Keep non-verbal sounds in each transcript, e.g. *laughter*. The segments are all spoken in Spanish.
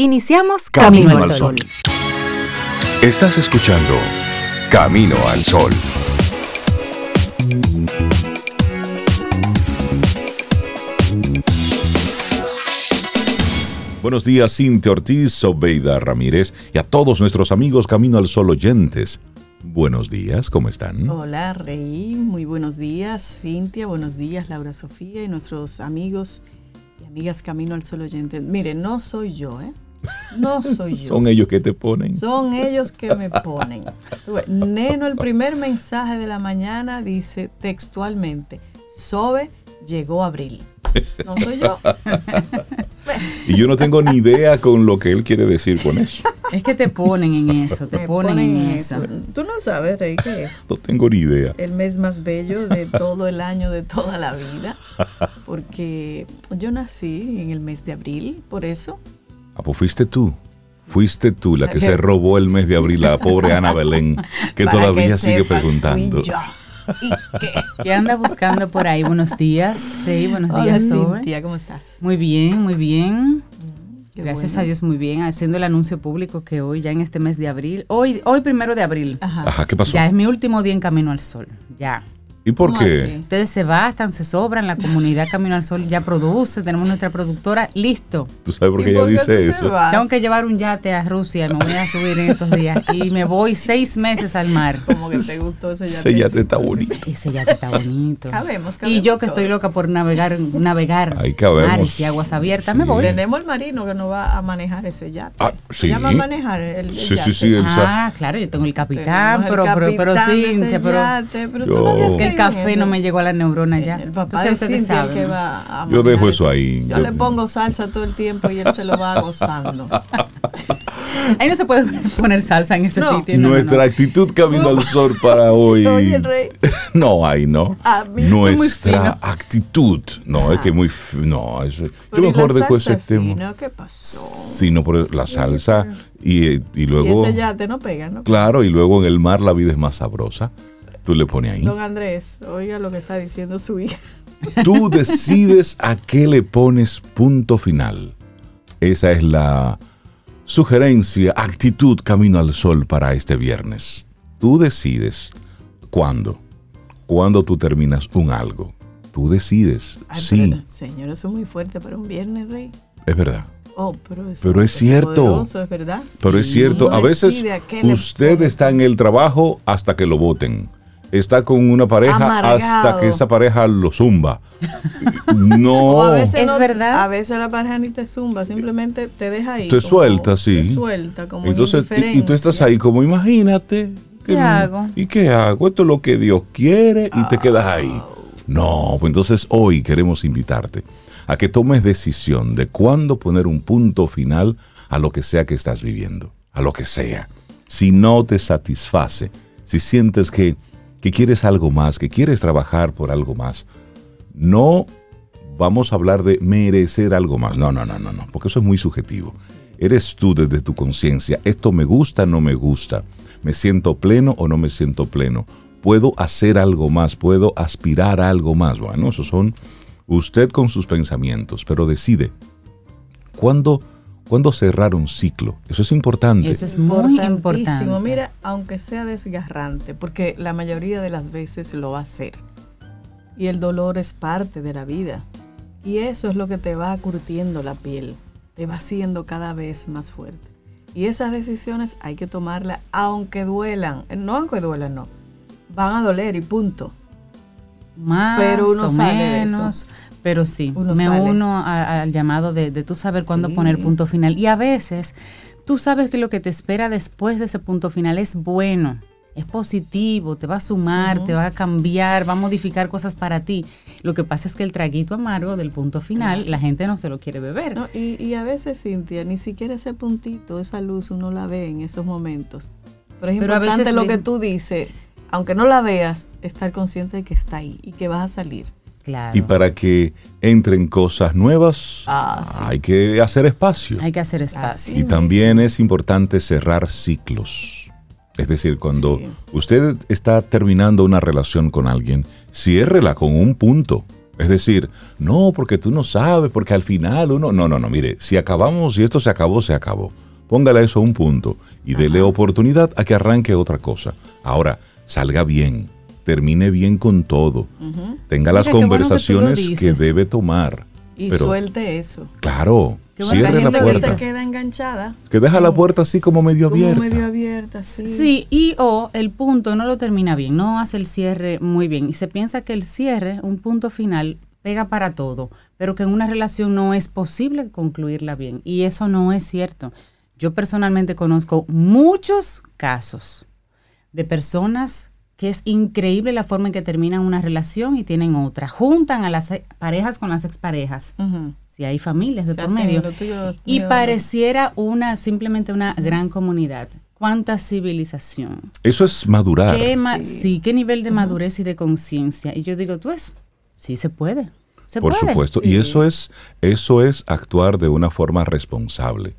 Iniciamos Camino, al Sol. Estás escuchando Camino al Sol. Buenos días, Cintia Ortiz, Sobeida Ramírez y a todos nuestros amigos Camino al Sol oyentes. Buenos días, ¿cómo están? Hola, Rey. Muy buenos días, Cintia. Buenos días, Laura Sofía y nuestros amigos y amigas Camino al Sol oyentes. Mire, no soy yo, ¿eh? No soy yo. Son ellos que te ponen. Son ellos que me ponen. Neno, el primer mensaje de la mañana dice textualmente, Sobe llegó abril. No soy yo. y yo no tengo ni idea con lo que él quiere decir con eso. Es que te ponen en eso, te ponen, en eso. Tú no sabes, Rey, qué es. No tengo ni idea. El mes más bello de todo el año, de toda la vida. Porque yo nací en el mes de abril, por eso. Ah, pues fuiste tú. Fuiste tú la que se *laughs* robó el mes de abril, la pobre Ana Belén, que todavía sigue preguntando. qué? anda buscando por ahí? Buenos días. Sí, buenos días, Cintia, ¿cómo estás? Muy bien, muy bien. Mm, Gracias a Dios, muy bien. Haciendo el anuncio público que hoy, ya en este mes de abril, hoy, hoy primero de abril. Ajá, ¿qué pasó? Ya es mi último día en Camino al Sol. Ya. ¿Y por qué? Ustedes se bastan, se sobran, la comunidad *laughs* Camino al Sol ya produce, tenemos nuestra productora, listo. ¿Tú sabes por qué ella dice eso? Tengo que llevar un yate a Rusia, me voy a subir en estos días y me voy seis meses al mar. *laughs* Como que te gustó ese yate. Ese yate está bonito. Ese yate está bonito. cabemos, cabemos y yo que estoy loca por navegar, navegar mares y aguas abiertas, me voy. Tenemos el marino que nos va a manejar ese yate. Ah, sí. Ya va a manejar el, sí, Sí, sí, Ah, claro, yo tengo el capitán, pero, pero, pero, sí, pero, que el café no me llegó a la neurona ya. El papá de Cintia que va Yo dejo eso ahí. Yo, le pongo salsa todo el tiempo y él se lo va gozando. *laughs* Ahí no se puede poner salsa en ese sitio. Nuestra actitud camino al sol para *laughs* hoy. *laughs* no, ahí no. Nuestra actitud. No, es que muy. No, eso, yo mejor dejo ese tema. ¿Qué pasó? Sí, no, por la salsa y, y luego. Y ese yate no pega, ¿no? Claro, y luego en el mar la vida es más sabrosa. Tú le pones ahí. Don Andrés, oiga lo que está diciendo su hija. *laughs* Tú decides a qué le pones punto final. Esa es la sugerencia, actitud camino al sol para este viernes. Tú decides cuándo. Cuándo tú terminas un algo. Tú decides. sí. señor, eso es muy fuerte para un viernes, Rey. Es verdad. Oh, pero, es, cierto. es verdad. Pero es cierto. a veces usted está en el trabajo hasta que lo voten está con una pareja hasta que esa pareja lo zumba. *laughs* No. es verdad. A veces la pareja ni te zumba, simplemente te deja ahí. Te suelta, sí. Te suelta, como Entonces, y, tú estás ahí como, imagínate. ¿Qué hago? ¿Y qué hago? Esto es lo que Dios quiere y te quedas ahí. No, pues entonces hoy queremos invitarte a que tomes decisión de cuándo poner un punto final a lo que sea que estás viviendo, a lo que sea. Si no te satisface, si sientes que que quieres algo más, que quieres trabajar por algo más. No vamos a hablar de merecer algo más. No, no, no, no, no, porque eso es muy subjetivo. Eres tú desde tu conciencia. Esto me gusta, no me gusta. Me siento pleno o no me siento pleno. Puedo hacer algo más, puedo aspirar a algo más. Bueno, esos son usted con sus pensamientos, pero decide. ¿Cuándo ¿Cuándo cerrar un ciclo? Eso es importante. Eso es muy importante. Mira, aunque sea desgarrante, porque la mayoría de las veces lo va a hacer. Y el dolor es parte de la vida. Y eso es lo que te va curtiendo la piel. Te va haciendo cada vez más fuerte. Y esas decisiones hay que tomarlas aunque duelan. No aunque duelan, no. Van a doler y punto. Más Pero uno o menos. Pero sí, me uno al llamado de, tú saber cuándo poner punto final. Y a veces tú sabes que lo que te espera después de ese punto final es bueno, es positivo, te va a sumar, te va a cambiar, va a modificar cosas para ti. Lo que pasa es que el traguito amargo del punto final, la gente no se lo quiere beber. y, a veces, Cintia, ni siquiera ese puntito, esa luz, uno la ve en esos momentos. Pero es importante lo que tú dices, aunque no la veas, estar consciente de que está ahí y que vas a salir. Y para que entren cosas nuevas, ah, hay que hacer espacio. Hay que hacer espacio. y también es importante cerrar ciclos. Es decir, cuando usted está terminando una relación con alguien, ciérrela con un punto. Es decir, no, porque tú no sabes, porque al final uno... No, no, no, mire, si acabamos, si esto se acabó, se acabó. Póngale eso a un punto y dele oportunidad a que arranque otra cosa. Ahora, salga bien, termine bien con todo, tenga las conversaciones que, debe tomar. Y suelte eso. Claro, cierre la, puerta. Que se queda enganchada. Que deja la puerta así como medio abierta. Como medio abierta, sí. Sí, y o el punto no lo termina bien, no hace el cierre muy bien. Y se piensa que el cierre, un punto final, pega para todo, pero que en una relación no es posible concluirla bien. Y eso no es cierto. Yo personalmente conozco muchos casos de personas que es increíble la forma en que terminan una relación y tienen otra. Juntan a las parejas con las exparejas, si hay familias de por medio, y pareciera una simplemente una gran comunidad. ¿Cuánta civilización? Eso es madurar. ¿Qué sí. qué nivel de madurez y de conciencia. Y yo digo, tú es, sí se puede. Se por supuesto. Y eso es, eso es actuar de una forma responsable.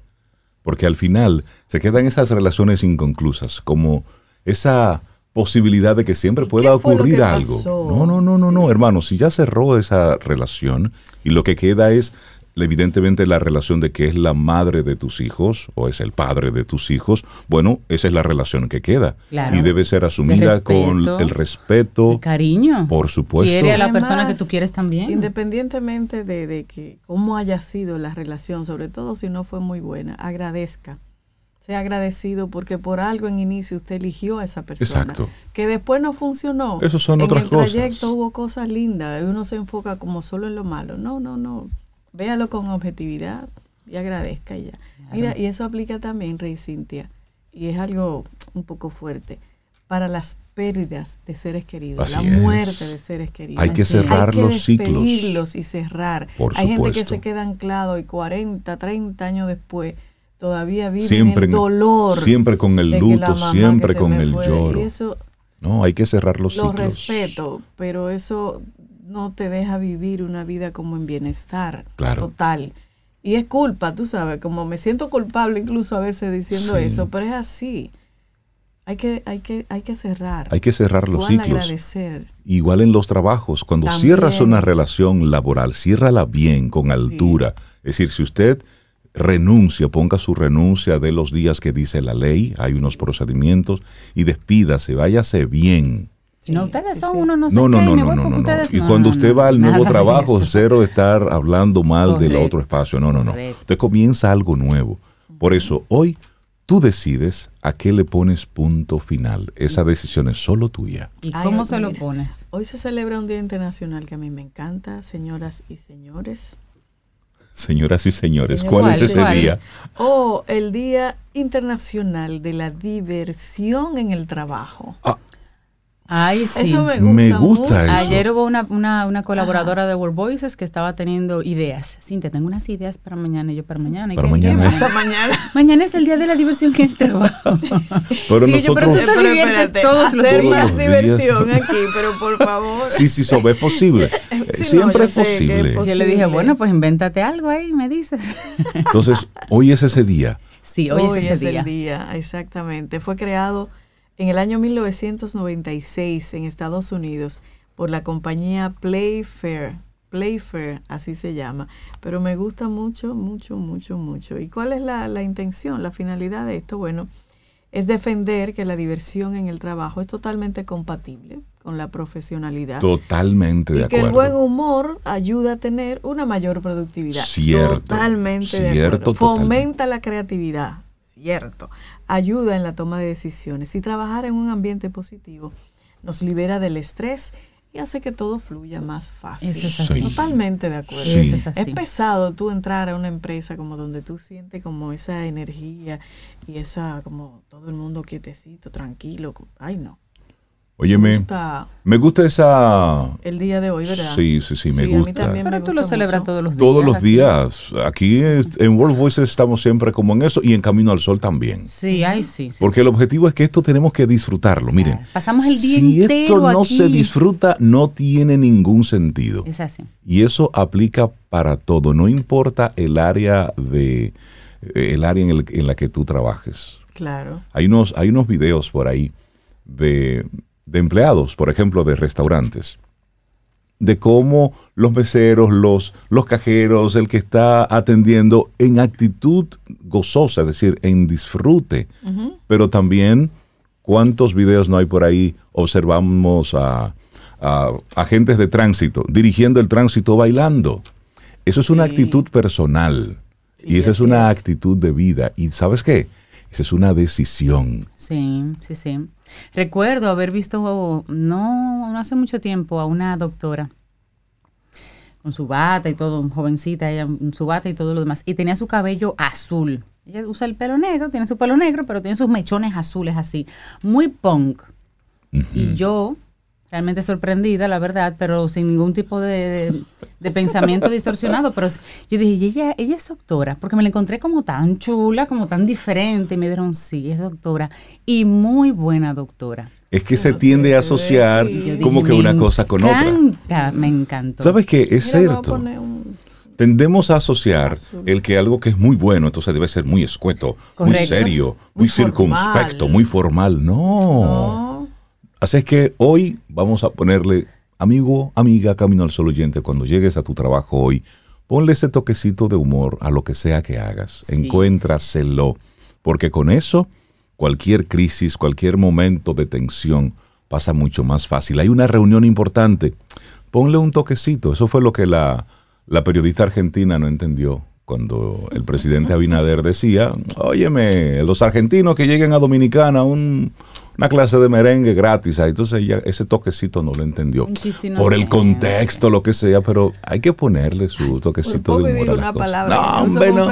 Porque al final se quedan esas relaciones inconclusas, como esa posibilidad de que siempre pueda ocurrir algo. No, no, no, no, no, hermano, si ya cerró esa relación y lo que queda es evidentemente la relación de que es la madre de tus hijos o es el padre de tus hijos, bueno, esa es la relación que queda. Y debe ser asumida con el respeto. El cariño. Por supuesto. Quiere a la persona que tú quieres también. Independientemente de, de que cómo haya sido la relación, sobre todo si no fue muy buena, agradezca sea agradecido porque por algo en inicio usted eligió a esa persona. Exacto. Que después no funcionó. Eso son otras cosas. En el trayecto hubo cosas lindas y uno se enfoca como solo en lo malo. No, no, no. Véalo con objetividad y agradezca ya. Mira, y eso aplica también, Rey Cintia, y es algo un poco fuerte, para las pérdidas de seres queridos, la muerte de seres queridos. Hay que cerrar los ciclos. y cerrar. Hay gente que se queda anclado y 40, 30 años después todavía vive siempre, el dolor. Siempre con el luto, siempre con el lloro. no, hay que cerrar los ciclos. Lo respeto, pero eso no te deja vivir una vida como en bienestar total. Y es culpa, tú sabes, como me siento culpable incluso a veces diciendo eso, pero es así. Hay que, hay que, hay que cerrar. Hay que cerrar los ciclos. Agradecer. Igual en los trabajos. Cuando cierras una relación laboral, ciérrala bien, con altura. Es decir, si usted renuncia, ponga su renuncia de los días que dice la ley, hay unos procedimientos, y despídase, váyase bien. No, ustedes son uno, no sé no, no, no, no, no, no, Y cuando usted va al nuevo trabajo, cero estar hablando mal del otro espacio. No, no, no. Usted comienza algo nuevo. Por eso, hoy tú decides a qué le pones punto final. Esa decisión es solo tuya. ¿Y cómo se lo pones? Hoy se celebra un Día Internacional que a mí me encanta, señoras y señores. Señoras y señores, ¿cuál, es ese día? Oh, el Día Internacional de la Diversión en el Trabajo. Ah, Ay, sí. Eso me gusta. Eso. Ayer hubo una, una, una colaboradora de World Voices que estaba teniendo ideas. Cintia, tengo unas ideas para mañana y yo para mañana. Para mañana. Mañana? mañana. mañana es el día de la diversión que el trabajo. pero nosotros... Yo, pero tú te pero espérate, todos hacer los más diversión aquí, pero por favor. Sí, sí, eso es posible. *laughs* Siempre es posible. Yo le dije, bueno, pues invéntate algo ahí, me dices. Entonces, hoy es ese día. Sí, hoy, es ese es día. el día, exactamente. Fue creado en el año 1996 en Estados Unidos por la compañía Playfair. Playfair, así se llama. Pero me gusta mucho, mucho, mucho, mucho. ¿Y cuál es la, la intención, la finalidad de esto? Bueno, es defender que la diversión en el trabajo es totalmente compatible con la profesionalidad. Totalmente de acuerdo. Que el buen humor ayuda a tener una mayor productividad. Cierto. Totalmente de acuerdo. Fomenta la creatividad. Cierto ayuda en la toma de decisiones y trabajar en un ambiente positivo nos libera del estrés y hace que todo fluya más fácil. Eso es así. Totalmente de acuerdo. es, pesado tú entrar a una empresa como donde tú sientes como esa energía y esa como todo el mundo quietecito, tranquilo. Ay, no. Óyeme, me gusta esa... El día de hoy, ¿verdad? Sí, sí, sí, me gusta. Pero tú lo celebras todos los días. Todos los días. Aquí en World Voices estamos siempre como en eso y en Camino al Sol también. Sí, ay, sí. Porque el objetivo es que esto tenemos que disfrutarlo. Miren, pasamos el día si esto no se disfruta, no tiene ningún sentido. Es así. Y eso aplica para todo, no importa el área de el área en, en la que tú trabajes. Claro. Hay unos, hay unos videos por ahí de de empleados, por ejemplo, de restaurantes, de cómo los meseros, los, los cajeros, el que está atendiendo en actitud gozosa, es decir, en disfrute, pero también cuántos videos no hay por ahí, observamos a, agentes de tránsito dirigiendo el tránsito bailando. Eso es una actitud personal y esa es una actitud de vida. ¿Y sabes qué? Esa es una decisión. Sí, sí, sí. Recuerdo haber visto, no, no hace mucho tiempo, a una doctora con su bata y todo, jovencita, ella, su bata y todo lo demás, y tenía su cabello azul. Ella usa el pelo negro, tiene su pelo negro, pero tiene sus mechones azules así, muy punk. Y yo, realmente sorprendida, la verdad, pero sin ningún tipo de, pensamiento distorsionado. Pero yo dije, ella, ella es doctora, porque me la encontré como tan chula, como tan diferente. Y me dijeron, sí, es doctora. Y muy buena doctora. Es que se tiende a asociar como que una cosa con otra. Me encantó. ¿Sabes qué? Es cierto. Tendemos a asociar el que algo que es muy bueno, entonces debe ser muy escueto, muy serio, muy, circunspecto, muy formal. no Así es que hoy vamos a ponerle, amigo, amiga, camino al sol oyente, cuando llegues a tu trabajo hoy, ponle ese toquecito de humor a lo que sea que hagas. Encuéntraselo, porque con eso cualquier crisis, cualquier momento de tensión pasa mucho más fácil. Hay una reunión importante, ponle un toquecito. Eso fue lo que la, la periodista argentina no entendió cuando el presidente *laughs* Abinader decía, óyeme, los argentinos que lleguen a Dominicana, un, una clase de merengue gratis. Entonces ella ese toquecito no lo entendió. Por el contexto, lo que sea, pero hay que ponerle su toquecito de humor a las cosas. No, hombre, no.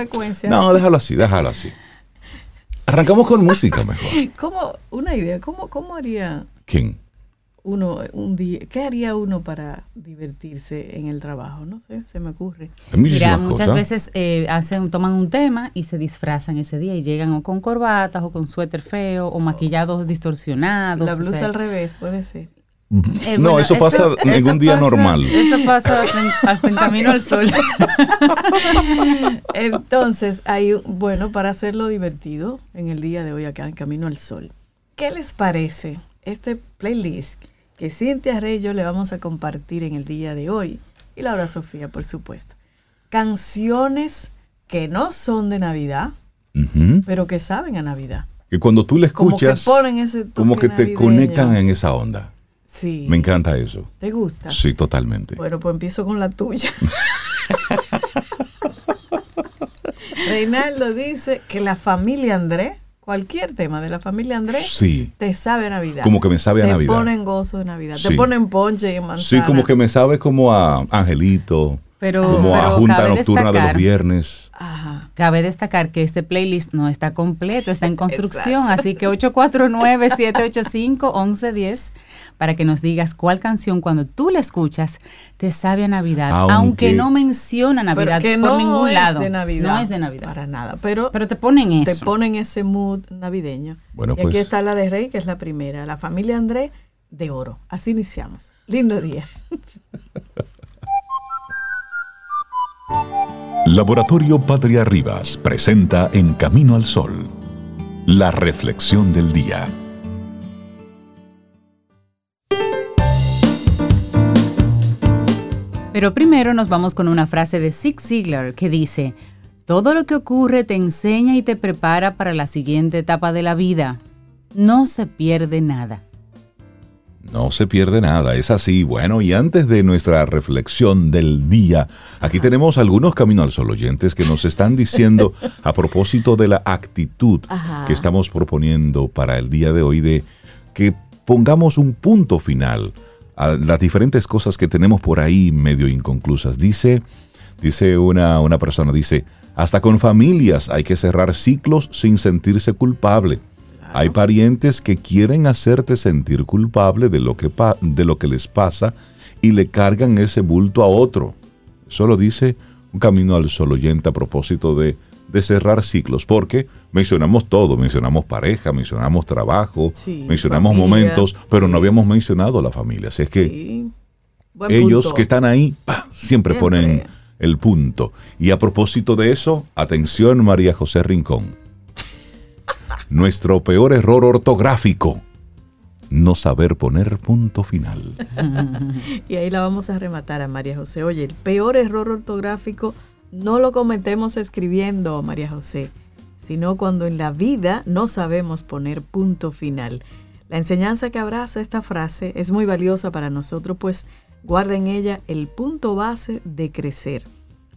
No, déjalo así, déjalo así. Arrancamos con música mejor. *laughs* ¿Cómo, una idea, ¿cómo, cómo haría... ¿Quién? Uno un día, ¿qué haría uno para divertirse en el trabajo? No sé, se me ocurre. Mira, muchas veces eh, hacen, toman un tema y se disfrazan ese día y llegan o con corbatas o con suéter feo o maquillados distorsionados. La blusa al revés, puede ser. Eh, no, eso pasa en un día normal. Eso pasa hasta en, camino al sol. *laughs* Entonces, hay, bueno, para hacerlo divertido en el día de hoy acá en Camino al Sol, ¿qué les parece este playlist que Cintia Rey y yo le vamos a compartir en el día de hoy. Y Laura Sofía, por supuesto. Canciones que no son de Navidad, pero que saben a Navidad. Que cuando tú le escuchas, como que, te conectan en esa onda. Sí. Me encanta eso. ¿Te gusta? Sí, totalmente. Bueno, pues empiezo con la tuya. *laughs* Reinaldo dice que la familia Andrés cualquier tema de la familia Andrés sí. te sabe a Navidad. Como que me sabe a Navidad. Te ponen gozo de Navidad. Te ponen ponche y manzana. Sí, como que me sabe como a Angelito. como a Junta Nocturna de los Viernes. Ajá. Cabe destacar que este playlist no está completo, está en *laughs* construcción, así que 849-785-1110 para que nos digas cuál canción cuando tú la escuchas te sabe a Navidad, aunque, no menciona Navidad por no ningún lado. De Navidad, no es de Navidad. Para nada, pero, pero te ponen eso. Te ponen ese mood navideño. Bueno, y aquí pues. está la de Rey, que es la primera, la familia Andrés de oro. Así iniciamos. Lindo día. Laboratorio Patria Rivas presenta En Camino al Sol, la reflexión del día. Pero primero nos vamos con una frase de Zig Ziglar que dice, todo lo que ocurre te enseña y te prepara para la siguiente etapa de la vida. No se pierde nada. No se pierde nada, es así. Bueno, y antes de nuestra reflexión del día, aquí tenemos algunos Camino al Sol oyentes que nos están diciendo a propósito de la actitud que estamos proponiendo para el día de hoy de que pongamos un punto final a las diferentes cosas que tenemos por ahí medio inconclusas. Dice, dice una, una persona, dice, hasta con familias hay que cerrar ciclos sin sentirse culpable. Hay parientes que quieren hacerte sentir culpable de lo, que de lo que les pasa y le cargan ese bulto a otro. Eso lo dice un camino al sol oyente a propósito de de cerrar ciclos, porque mencionamos todo, mencionamos pareja, mencionamos trabajo, mencionamos momentos, pero no habíamos mencionado la familia. Así es que ellos que están ahí siempre, ponen el punto. Y a propósito de eso, atención María José Rincón. Nuestro peor error ortográfico no saber poner punto final. *laughs* y ahí la vamos a rematar a María José. Oye, el peor error ortográfico no lo cometemos escribiendo, María José, sino cuando en la vida no sabemos poner punto final. La enseñanza que abraza esta frase es muy valiosa para nosotros, pues guarda en ella el punto base de crecer.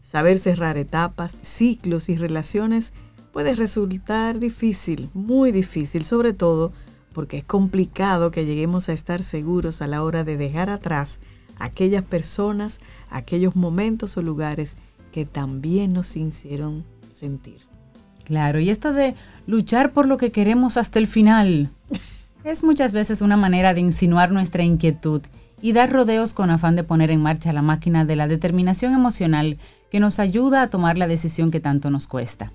Saber cerrar etapas, ciclos y relaciones puede resultar difícil, muy difícil, sobre todo porque es complicado que lleguemos a estar seguros a la hora de dejar atrás aquellas personas, aquellos momentos o lugares que también nos hicieron sentir. Claro, y esto de luchar por lo que queremos hasta el final *laughs* es muchas veces una manera de insinuar nuestra inquietud y dar rodeos con afán de poner en marcha la máquina de la determinación emocional que nos ayuda a tomar la decisión que tanto nos cuesta.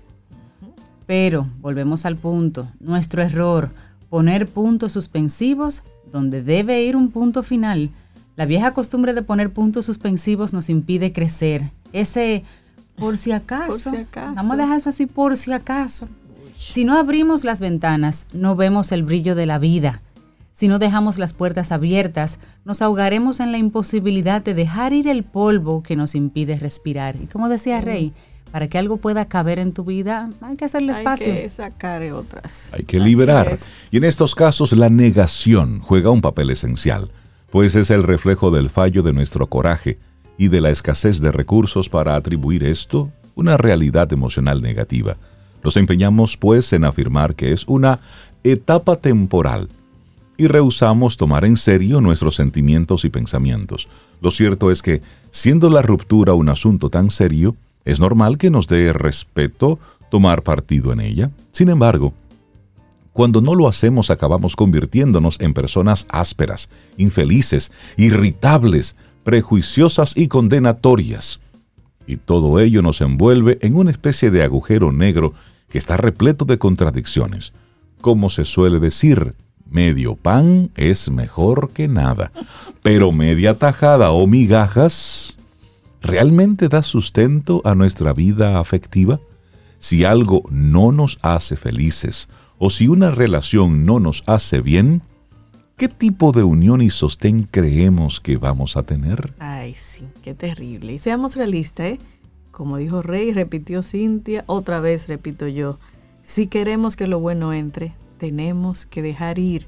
Pero, volvemos al punto, nuestro error, poner puntos suspensivos donde debe ir un punto final. La vieja costumbre de poner puntos suspensivos nos impide crecer. Ese por si acaso. Vamos a dejar eso así por si acaso. Si no abrimos las ventanas, no vemos el brillo de la vida. Si no dejamos las puertas abiertas, nos ahogaremos en la imposibilidad de dejar ir el polvo que nos impide respirar. Y como decía Rey, para que algo pueda caber en tu vida, hay que hacerle espacio. Hay que sacar otras. Hay que liberar. Y en estos casos la negación juega un papel esencial, pues es el reflejo del fallo de nuestro coraje y de la escasez de recursos para atribuir esto una realidad emocional negativa. Nos empeñamos pues en afirmar que es una etapa temporal y rehusamos tomar en serio nuestros sentimientos y pensamientos. Lo cierto es que, siendo la ruptura un asunto tan serio, es normal que nos dé respeto tomar partido en ella. Sin embargo, cuando no lo hacemos acabamos convirtiéndonos en personas ásperas, infelices, irritables, prejuiciosas y condenatorias. Y todo ello nos envuelve en una especie de agujero negro que está repleto de contradicciones. Como se suele decir, medio pan es mejor que nada, pero media tajada o migajas ¿realmente da sustento a nuestra vida afectiva? Si algo no nos hace felices o si una relación no nos hace bien, ¿qué tipo de unión y sostén creemos que vamos a tener? Ay, sí, qué terrible. Y seamos realistas, ¿eh? Como dijo Rey, repitió Cintia, otra vez repito yo, si queremos que lo bueno entre, tenemos que dejar ir,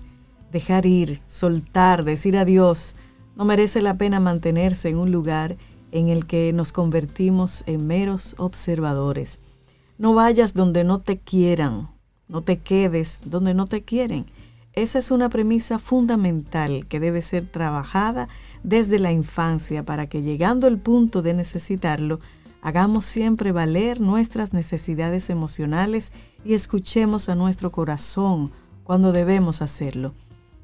dejar ir, soltar, decir adiós. No merece la pena mantenerse en un lugar en el que nos convertimos en meros observadores. No vayas donde no te quieran, no te quedes donde no te quieren. Esa es una premisa fundamental que debe ser trabajada desde la infancia para que llegando al punto de necesitarlo, hagamos siempre valer nuestras necesidades emocionales y escuchemos a nuestro corazón cuando debemos hacerlo.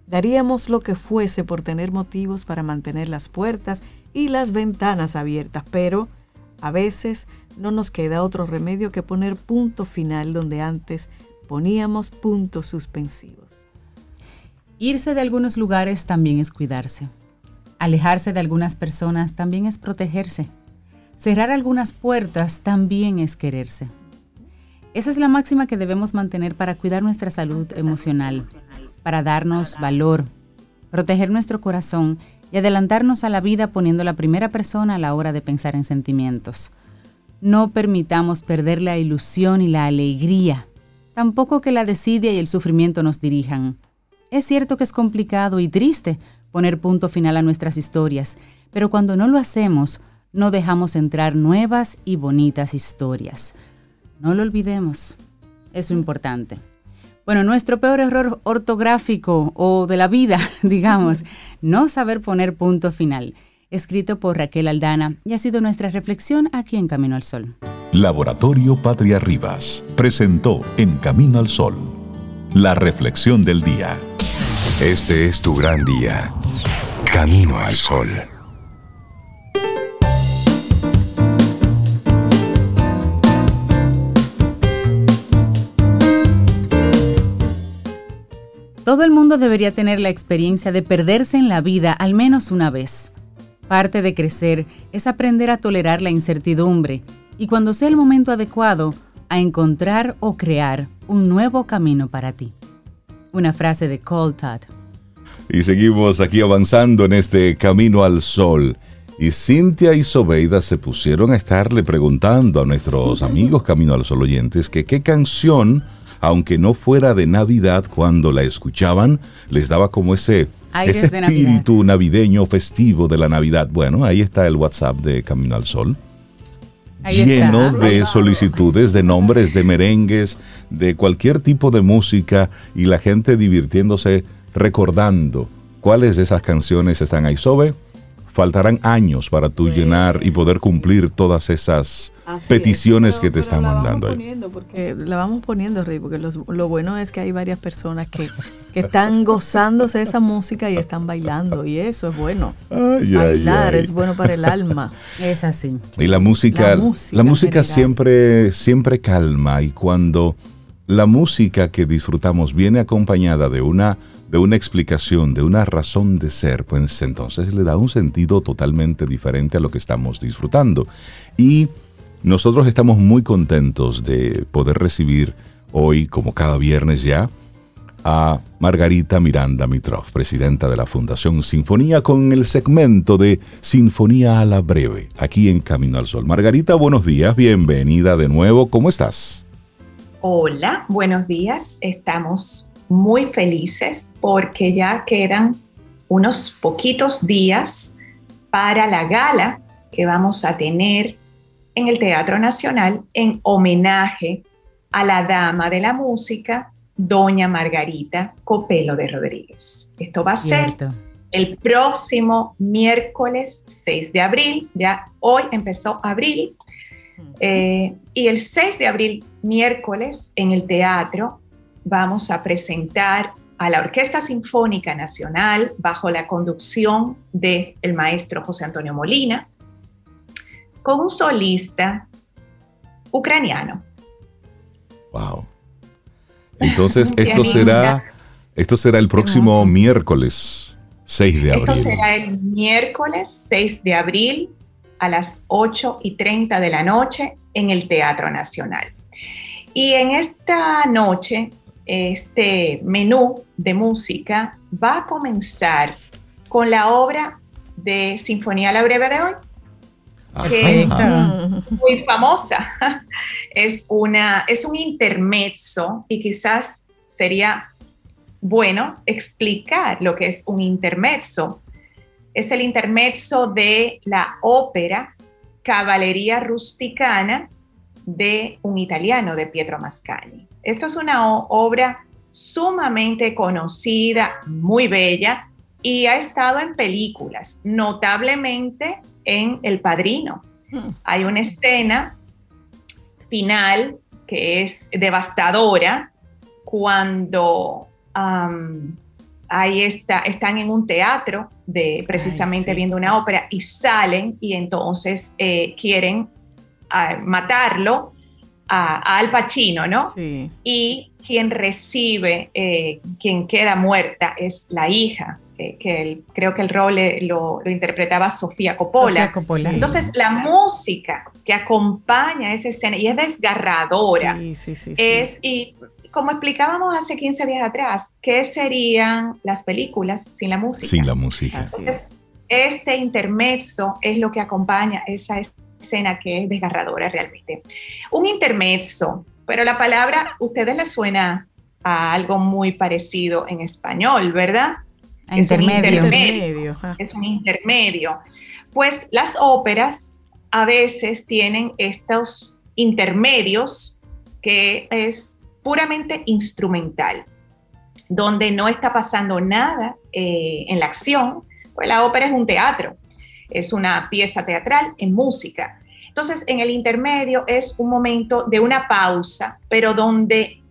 Daríamos lo que fuese por tener motivos para mantener las puertas y las ventanas abiertas, pero a veces no nos queda otro remedio que poner punto final donde antes poníamos puntos suspensivos. Irse de algunos lugares también es cuidarse. Alejarse de algunas personas también es protegerse. Cerrar algunas puertas también es quererse. Esa es la máxima que debemos mantener para cuidar nuestra salud emocional, para darnos valor, proteger nuestro corazón y adelantarnos a la vida poniendo la primera persona a la hora de pensar en sentimientos. No permitamos perder la ilusión y la alegría, tampoco que la desidia y el sufrimiento nos dirijan. Es cierto que es complicado y triste poner punto final a nuestras historias, pero cuando no lo hacemos, no dejamos entrar nuevas y bonitas historias. No lo olvidemos, es lo importante. Bueno, nuestro peor error ortográfico o de la vida, *laughs* digamos, no saber poner punto final. Escrito por Raquel Aldana y ha sido nuestra reflexión aquí en Camino al Sol. Laboratorio Patria Rivas presentó En Camino al Sol la reflexión del día. Este es tu gran día. Camino al Sol. Todo el mundo debería tener la experiencia de perderse en la vida al menos una vez. Parte de crecer es aprender a tolerar la incertidumbre y cuando sea el momento adecuado, a encontrar o crear un nuevo camino para ti. Una frase de Cole Todd. Y seguimos aquí avanzando en este camino al sol. Y Cintia y Sobeida se pusieron a estarle preguntando a nuestros *laughs* amigos Camino al Sol oyentes que qué canción, aunque no fuera de Navidad, cuando la escuchaban, les daba como ese, ese espíritu navideño festivo de la Navidad. Bueno, ahí está el WhatsApp de Camino al Sol. lleno de solicitudes, de nombres, de merengues, de cualquier tipo de música y la gente divirtiéndose recordando cuáles de esas canciones están ahí. Sobe, faltarán años para tú llenar y poder cumplir todas esas peticiones que te están mandando ahí. Porque la vamos poniendo, Rey, porque lo bueno es que hay varias personas que, están gozándose de esa música y están bailando, y eso es bueno. Bailar es bueno para el alma. Es así. Y la música, la música, siempre, siempre calma, y cuando la música que disfrutamos viene acompañada de una de una explicación, de una razón de ser, pues entonces le da un sentido totalmente diferente a lo que estamos disfrutando. Y nosotros estamos muy contentos de poder recibir hoy, como cada viernes ya, a Margarita Miranda Mitrov, presidenta de la Fundación Sinfonía, con el segmento de Sinfonía a la Breve, aquí en Camino al Sol. Margarita, buenos días, bienvenida de nuevo, ¿cómo estás? Hola, buenos días, estamos muy felices porque ya quedan unos poquitos días para la gala que vamos a tener en el Teatro Nacional en homenaje a la dama de la música, doña Margarita Copelo de Rodríguez. Esto va a ser el próximo miércoles 6 de abril, ya hoy empezó abril, eh, y el 6 de abril, miércoles, en el teatro, vamos a presentar a la Orquesta Sinfónica Nacional bajo la conducción del el maestro José Antonio Molina, con un solista ucraniano. Wow. Entonces, *laughs* esto será, esto será el próximo miércoles 6 de abril. Esto será el miércoles 6 de abril a las 8 y 30 de la noche en el Teatro Nacional. Y en esta noche este menú de música va a comenzar con la obra de Sinfonía la Breve de hoy, que es muy famosa. *laughs* Es, una, es un intermezzo y quizás sería bueno explicar lo que es un intermezzo. Es el intermezzo de la ópera Caballería Rusticana de un italiano, de Pietro Mascagni. Esto es una obra sumamente conocida, muy bella, y ha estado en películas, notablemente en El Padrino. Hmm. Hay una escena final que es devastadora cuando ahí está, están en un teatro de precisamente viendo una ópera y salen y entonces eh, quieren ah, matarlo a, Al Pacino, ¿no? Sí. Y quien recibe, eh, quien queda muerta es la hija, que creo que el rol lo, interpretaba Sofía Coppola. Coppola. Entonces, la música que acompaña esa escena, y es desgarradora, sí, sí, sí, es, y como explicábamos hace 15 días atrás, ¿qué serían las películas sin la música? Sin la música. Entonces, este intermezzo es lo que acompaña esa escena escena que es desgarradora realmente. Un intermezzo, pero la palabra, a ustedes les suena a algo muy parecido en español, ¿verdad? Es intermedio. Un intermedio. Es un intermedio. Pues las óperas a veces tienen estos intermedios que es puramente instrumental, donde no está pasando nada eh, en la acción, pues la ópera es un teatro es una pieza teatral en música. Entonces, en el intermedio es un momento de una pausa, pero donde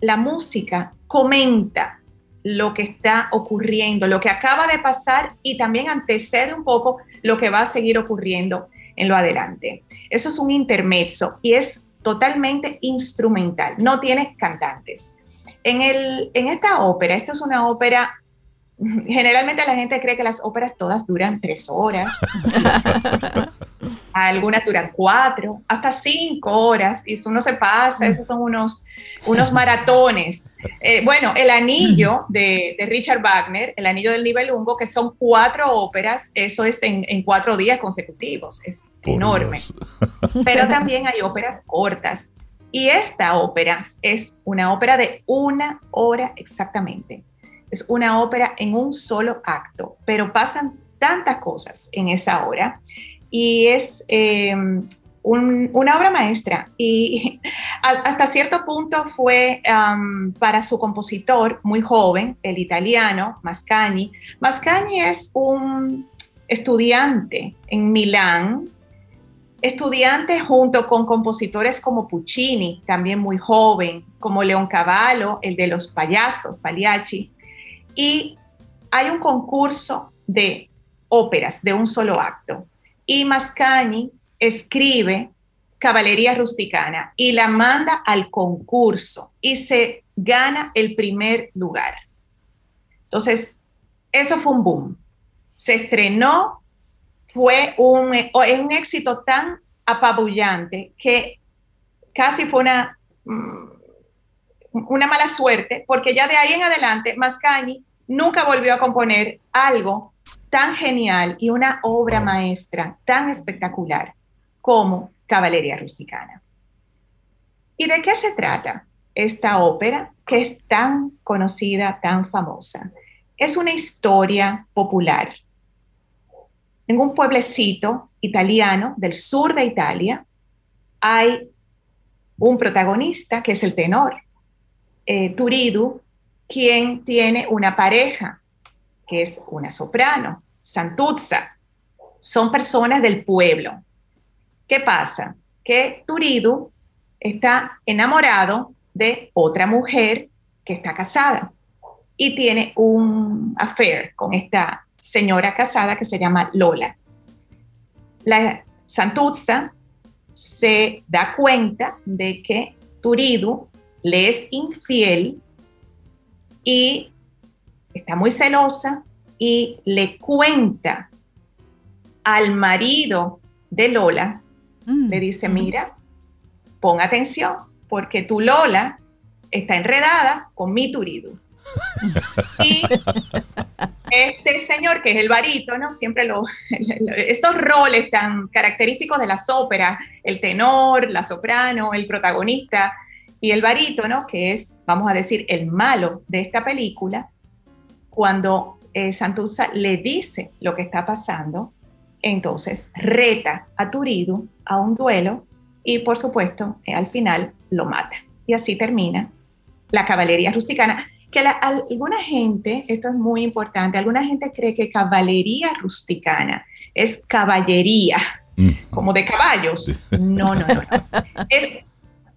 la música comenta lo que está ocurriendo, lo que acaba de pasar y también antecede un poco lo que va a seguir ocurriendo en lo adelante. Eso es un intermezzo y es totalmente instrumental, no tiene cantantes. En, el, en esta ópera, esta es una ópera generalmente la gente cree que las óperas todas duran tres horas, *laughs* algunas duran cuatro, hasta cinco horas, y eso no se pasa, esos son unos, unos maratones. Eh, bueno, El Anillo de, Richard Wagner, El Anillo del Nibelungo, que son cuatro óperas, eso es en, en cuatro días consecutivos, es enorme. *laughs* Pero también hay óperas cortas. Y esta ópera es una ópera de una hora exactamente es una ópera en un solo acto, pero pasan tantas cosas en esa hora y es eh, una obra maestra y *laughs* hasta cierto punto fue para su compositor muy joven, el italiano Mascagni. Mascagni es un estudiante en Milán, estudiante junto con compositores como Puccini, también muy joven, como Leoncavallo, el de los payasos, Pagliacci, y hay un concurso de óperas de un solo acto. Y Mascagni escribe Caballería Rusticana y la manda al concurso y se gana el primer lugar. Entonces, eso fue un boom. Se estrenó, fue un, un éxito tan apabullante que casi fue una, mm, una mala suerte, porque ya de ahí en adelante Mascagni nunca volvió a componer algo tan genial y una obra maestra tan espectacular como Caballería Rusticana. ¿Y de qué se trata esta ópera que es tan conocida, tan famosa? Es una historia popular. En un pueblecito italiano del sur de Italia hay un protagonista que es el tenor, eh, Turidu, quien tiene una pareja, que es una soprano, Santuzza. Son personas del pueblo. ¿Qué pasa? Que Turidu está enamorado de otra mujer que está casada y tiene un affair con esta señora casada que se llama Lola. La Santuzza se da cuenta de que Turidu le es infiel y está muy celosa y le cuenta al marido de Lola, mm, le dice, mira, pon atención, porque tu Lola está enredada con mi turido. *laughs* y este señor, que es el barítono, siempre lo, estos roles tan característicos de las óperas, el tenor, la soprano, el protagonista, y el barítono, que es, vamos a decir, el malo de esta película, cuando eh, Santusa le dice lo que está pasando, entonces reta a Turidu a un duelo y por supuesto eh, al final lo mata. Y así termina la caballería rusticana, que alguna gente, esto es muy importante, alguna gente cree que caballería rusticana es caballería, mm. como de caballos. No, no, no, no. *laughs* Es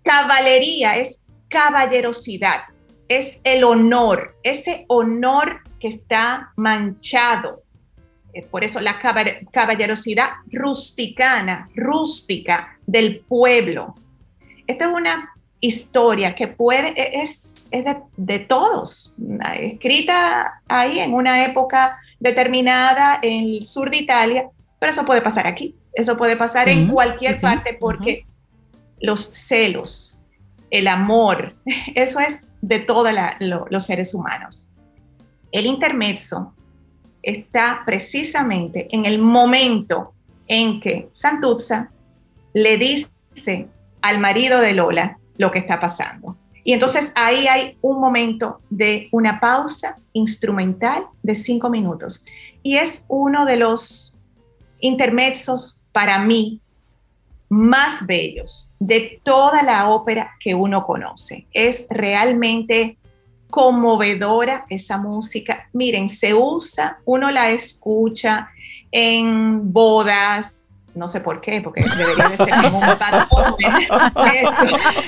Caballería es caballerosidad, es el honor, ese honor que está manchado. Eh, por eso la caballerosidad rusticana, rústica del pueblo. Esta es una historia que puede, e, es, de, de, todos, escrita ahí en una época determinada en el sur de Italia, pero eso puede pasar aquí, eso puede pasar en cualquier parte porque los celos, el amor, *laughs* eso es de todos los seres humanos. El intermezzo está precisamente en el momento en que Santuzza le dice al marido de Lola lo que está pasando. Y entonces ahí hay un momento de una pausa instrumental de cinco minutos. Y es uno de los intermezzos para mí más bellos de toda la ópera que uno conoce. Es realmente conmovedora esa música. Miren, se usa, uno la escucha en bodas, no sé por qué, porque debería de ser como un patrón.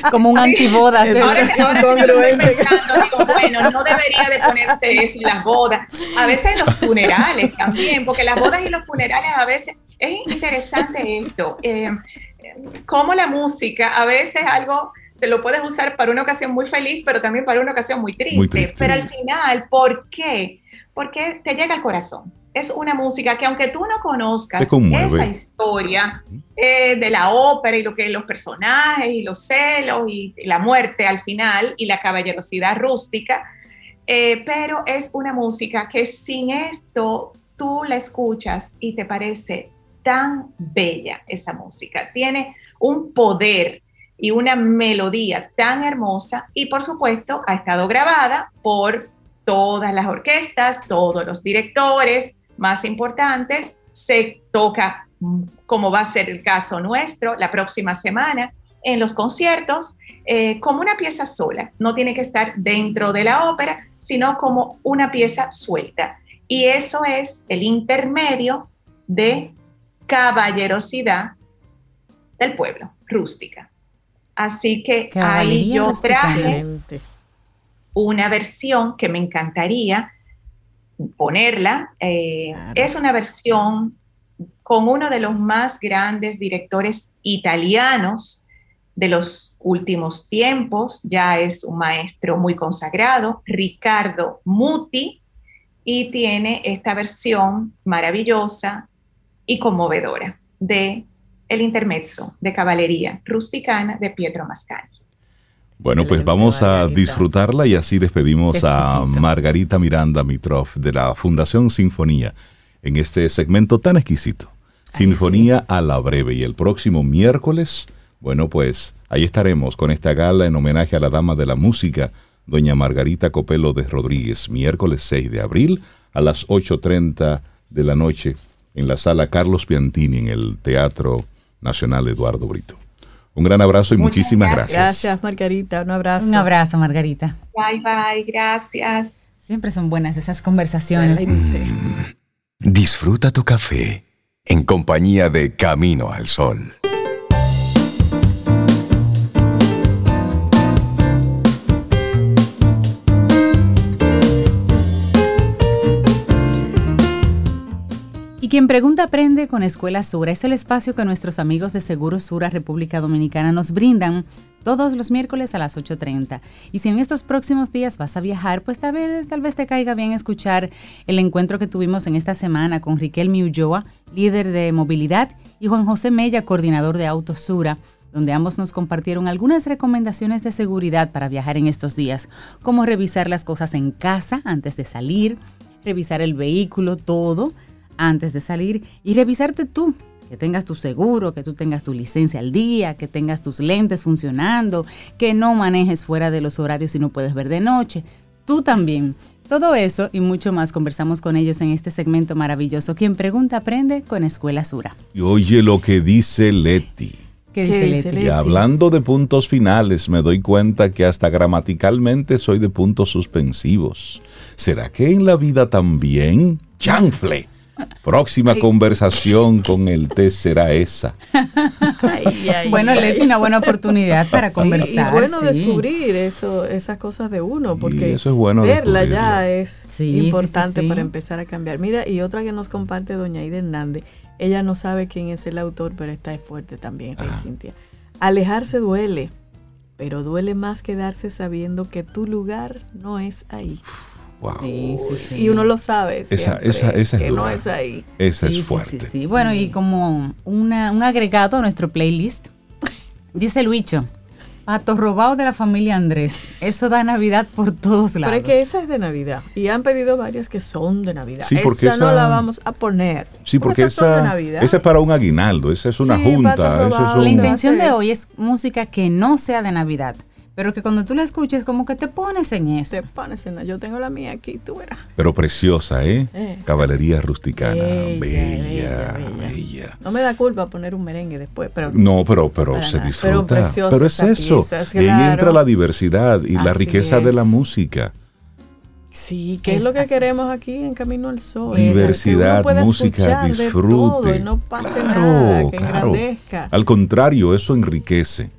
como un antibodas. Ahora, ahora que pensando, digo, bueno, no debería de ponerse eso en las bodas. A veces en los funerales también, porque las bodas y los funerales a veces, es interesante esto. Eh, como la música a veces algo te lo puedes usar para una ocasión muy feliz, pero también para una ocasión muy triste. Pero al final, ¿por qué? porque te llega al corazón. Es una música que aunque tú no conozcas esa historia eh, de la ópera y lo que los personajes y los celos y la muerte al final y la caballerosidad rústica, eh, pero es una música que sin esto tú la escuchas y te parece tan bella esa música. Tiene un poder y una melodía tan hermosa y por supuesto ha estado grabada por todas las orquestas, todos los directores más importantes. Se toca, como va a ser el caso nuestro, la próxima semana en los conciertos eh, como una pieza sola. No tiene que estar dentro de la ópera, sino como una pieza suelta. Y eso es el intermedio de caballerosidad del pueblo, rústica. Así que ahí yo traje una versión que me encantaría ponerla. Eh, es una versión con uno de los más grandes directores italianos de los últimos tiempos, ya es un maestro muy consagrado, Ricardo Muti, y tiene esta versión maravillosa y conmovedora de El intermezzo de caballería rusticana de Pietro Mascagni. Bueno, pues vamos a disfrutarla y así despedimos a Margarita Miranda Mitrov de la Fundación Sinfonía en este segmento tan exquisito. Sinfonía a la breve. Y el próximo miércoles, bueno, pues ahí estaremos con esta gala en homenaje a la dama de la música, doña Margarita Copelo de Rodríguez, miércoles 6 de abril a las 8.30 de la noche en la sala Carlos Piantini en el Teatro Nacional Eduardo Brito. Un gran abrazo y muchísimas gracias. Gracias, Margarita. Un abrazo. Un abrazo, Margarita. Bye, bye. Gracias. Siempre son buenas esas conversaciones. Disfruta tu café en compañía de Camino al Sol. Y quien pregunta aprende con Escuela Sura es el espacio que nuestros amigos de Seguro Sura República Dominicana nos brindan todos los miércoles a las 8.30. Y si en estos próximos días vas a viajar, pues tal vez, te caiga bien escuchar el encuentro que tuvimos en esta semana con Riquelme Ulloa, líder de movilidad, y Juan José Mella, coordinador de Autosura donde ambos nos compartieron algunas recomendaciones de seguridad para viajar en estos días, como revisar las cosas en casa antes de salir, revisar el vehículo, todo, antes de salir y revisarte tú, que tengas tu seguro, que tú tengas tu licencia al día, que tengas tus lentes funcionando, que no manejes fuera de los horarios si no puedes ver de noche. Tú también. Todo eso y mucho más conversamos con ellos en este segmento maravilloso. Quien pregunta aprende con Escuela Sura. Y oye lo que dice Leti. ¿Qué dice, Leti? Y hablando de puntos finales, me doy cuenta que hasta gramaticalmente soy de puntos suspensivos. ¿Será que en la vida también? ¡Chanfle! Próxima conversación con el té será esa. bueno, Leti, una buena oportunidad para conversar. y bueno descubrir eso, esas cosas de uno, porque eso es bueno verla ya es importante para empezar a cambiar. Mira, y otra que nos comparte doña Ida Hernández, ella no sabe quién es el autor, pero está fuerte también, Rey Cintia. Alejarse duele, pero duele más quedarse sabiendo que tu lugar no es ahí. Sí, sí, sí. Y uno lo sabe. Esa, esa, esa es que no es ahí. Esa es fuerte. Sí, Bueno, y como una, un agregado a nuestro playlist, dice Luicho, pato robado de la familia Andrés. Eso da Navidad por todos lados. Pero es que esa es de Navidad. Y han pedido varias que son de Navidad. Sí, porque esa, no la vamos a poner. Sí, porque esa, esa es para un aguinaldo. Esa es una junta. la intención de hoy es música que no sea de Navidad pero que cuando tú la escuches como que te pones en eso. Te pones en Yo tengo la mía aquí, tú verás. Pero preciosa, ¿eh? eh. Caballería rusticana, bella bella, No me da culpa poner un merengue después, pero... No, pero, pero se disfruta. Pero, es eso. y ahí entra la diversidad y la riqueza de la música. Sí, que es, lo que queremos aquí en Camino al Sol. Diversidad, música, disfrute. no pase nada, que engrandezca. Al contrario, eso enriquece.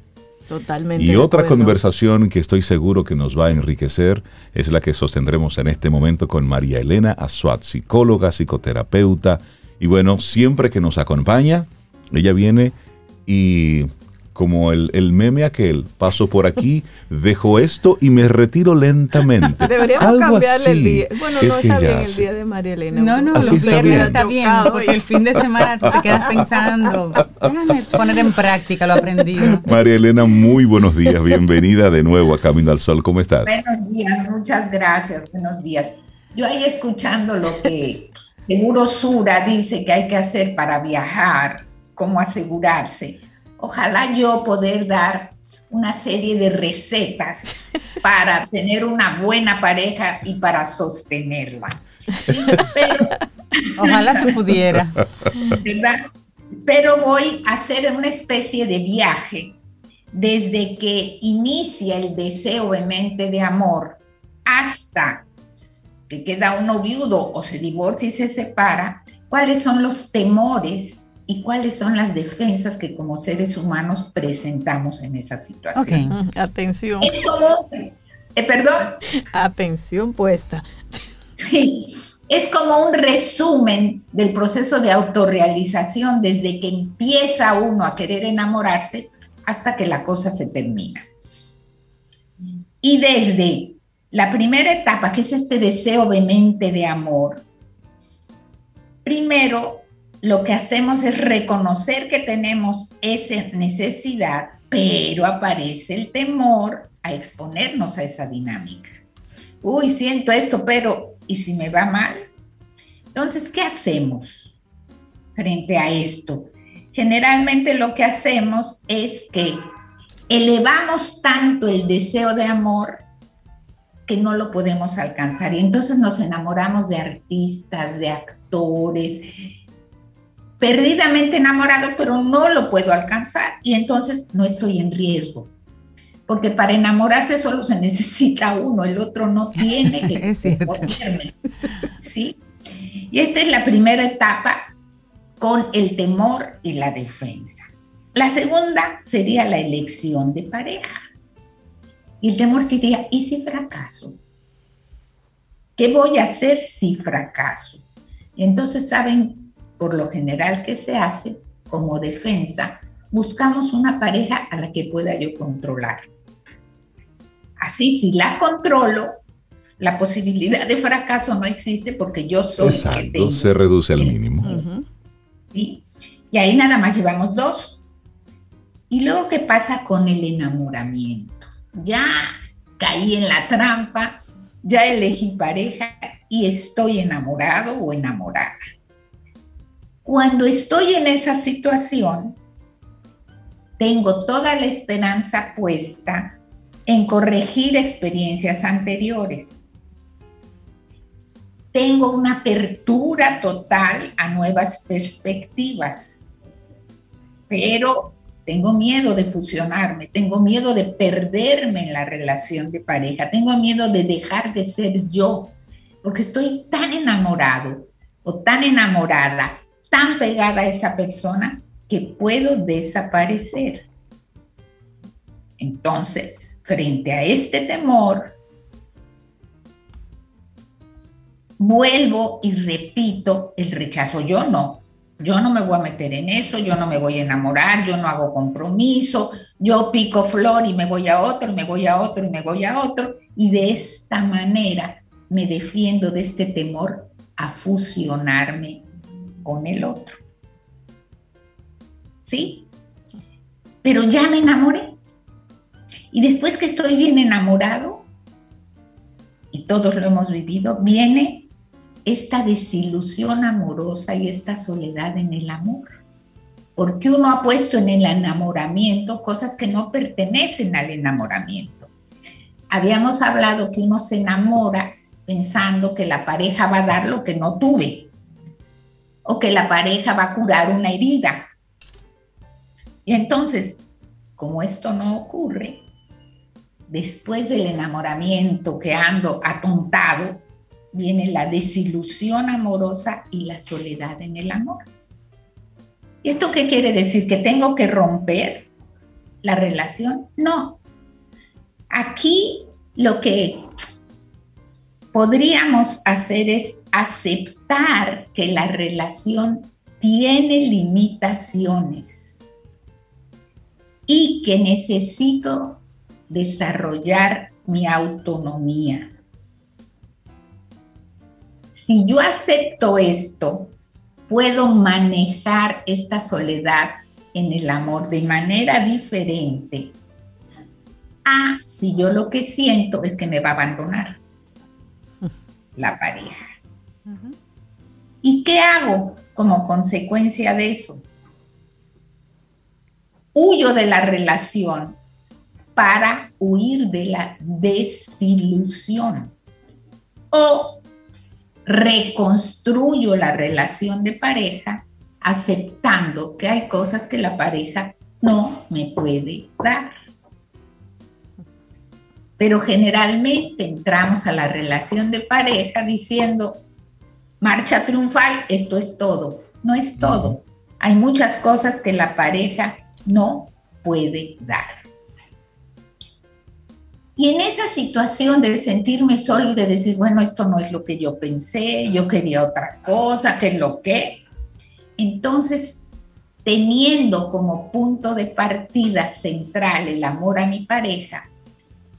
Totalmente. Y otra conversación que estoy seguro que nos va a enriquecer es la que sostendremos en este momento con María Elena Azuat, psicóloga, psicoterapeuta. Y bueno, siempre que nos acompaña, ella viene y como el, el, meme aquel, paso por aquí, dejo esto y me retiro lentamente. Deberíamos Algo cambiarle así. el día. Bueno, no está bien el día de María Elena. No, no, así los está bien. está bien, porque el fin de semana tú te quedas pensando, *laughs* déjame poner en práctica lo aprendido. María Elena, muy buenos días, bienvenida de nuevo a Camino al Sol, ¿cómo estás? Buenos días, muchas gracias, buenos días. Yo ahí escuchando lo que Seguro Sura dice que hay que hacer para viajar, cómo asegurarse Ojalá yo poder dar una serie de recetas *laughs* para tener una buena pareja y para sostenerla. *laughs* Ojalá se pudiera. ¿Verdad? Pero voy a hacer una especie de viaje desde que inicia el deseo de mente de amor hasta que queda uno viudo o se divorcia y se separa, cuáles son los temores y cuáles son las defensas que como seres humanos presentamos en esa situación. Mm, atención. Es como, eh, perdón. Atención puesta. Sí, es como un resumen del proceso de autorrealización desde que empieza uno a querer enamorarse hasta que la cosa se termina. Y desde la primera etapa, que es este deseo vehemente de amor, primero lo que hacemos es reconocer que tenemos esa necesidad, pero aparece el temor a exponernos a esa dinámica. Uy, siento esto, pero ¿y si me va mal? Entonces, ¿qué hacemos frente a esto? Generalmente lo que hacemos es que elevamos tanto el deseo de amor que no lo podemos alcanzar. Y entonces nos enamoramos de artistas, de actores, perdidamente enamorado, pero no lo puedo alcanzar y entonces no estoy en riesgo. Porque para enamorarse solo se *laughs* necesita uno, el otro no tiene que *laughs* responderme. ¿sí? Y esta es la primera etapa con el temor y la defensa. La segunda sería la elección de pareja. Y el temor sería, ¿y si fracaso? ¿Qué voy a hacer si fracaso? Entonces, ¿saben por lo general que se hace como defensa, buscamos una pareja a la que pueda yo controlar. Así, si la controlo, la posibilidad de fracaso no existe porque yo soy Exacto, se reduce al mínimo. Y ahí nada más llevamos dos. Y luego, ¿qué pasa con el enamoramiento? Ya caí en la trampa, ya elegí pareja y estoy enamorado o enamorada. Cuando estoy en esa situación, tengo toda la esperanza puesta en corregir experiencias anteriores. Tengo una apertura total a nuevas perspectivas, pero tengo miedo de fusionarme, tengo miedo de perderme en la relación de pareja, tengo miedo de dejar de ser yo, porque estoy tan enamorado o tan enamorada tan pegada a esa persona que puedo desaparecer. Entonces, frente a este temor, vuelvo y repito el rechazo. Yo no, yo no me voy a meter en eso, yo no me voy a enamorar, yo no hago compromiso, yo pico flor y me voy a otro, y me voy a otro y me voy a otro. Y de esta manera me defiendo de este temor a fusionarme con el otro. ¿Sí? Pero ya me enamoré. Y después que estoy bien enamorado, y todos lo hemos vivido, viene esta desilusión amorosa y esta soledad en el amor. Porque uno ha puesto en el enamoramiento cosas que no pertenecen al enamoramiento. Habíamos hablado que uno se enamora pensando que la pareja va a dar lo que no tuve o que la pareja va a curar una herida. Y entonces, como esto no ocurre, después del enamoramiento que ando atontado, viene la desilusión amorosa y la soledad en el amor. ¿Y esto qué quiere decir? ¿Que tengo que romper la relación? No. Aquí lo que podríamos hacer es aceptar que la relación tiene limitaciones. y que necesito desarrollar mi autonomía. Si yo acepto esto, puedo manejar esta soledad en el amor de manera diferente a si yo lo que siento es que me va a abandonar *laughs* la pareja. ¿Y qué hago como consecuencia de eso? Huyo de la relación para huir de la desilusión. O reconstruyo la relación de pareja aceptando que hay cosas que la pareja no me puede dar. Pero generalmente entramos a la relación de pareja diciendo, marcha triunfal, esto es todo. No es todo. Hay muchas cosas que la pareja no puede dar. Y en esa situación de sentirme solo y de decir, bueno, esto no es lo que yo pensé, yo quería otra cosa, que es lo que. Entonces, teniendo como punto de partida central el amor a mi pareja,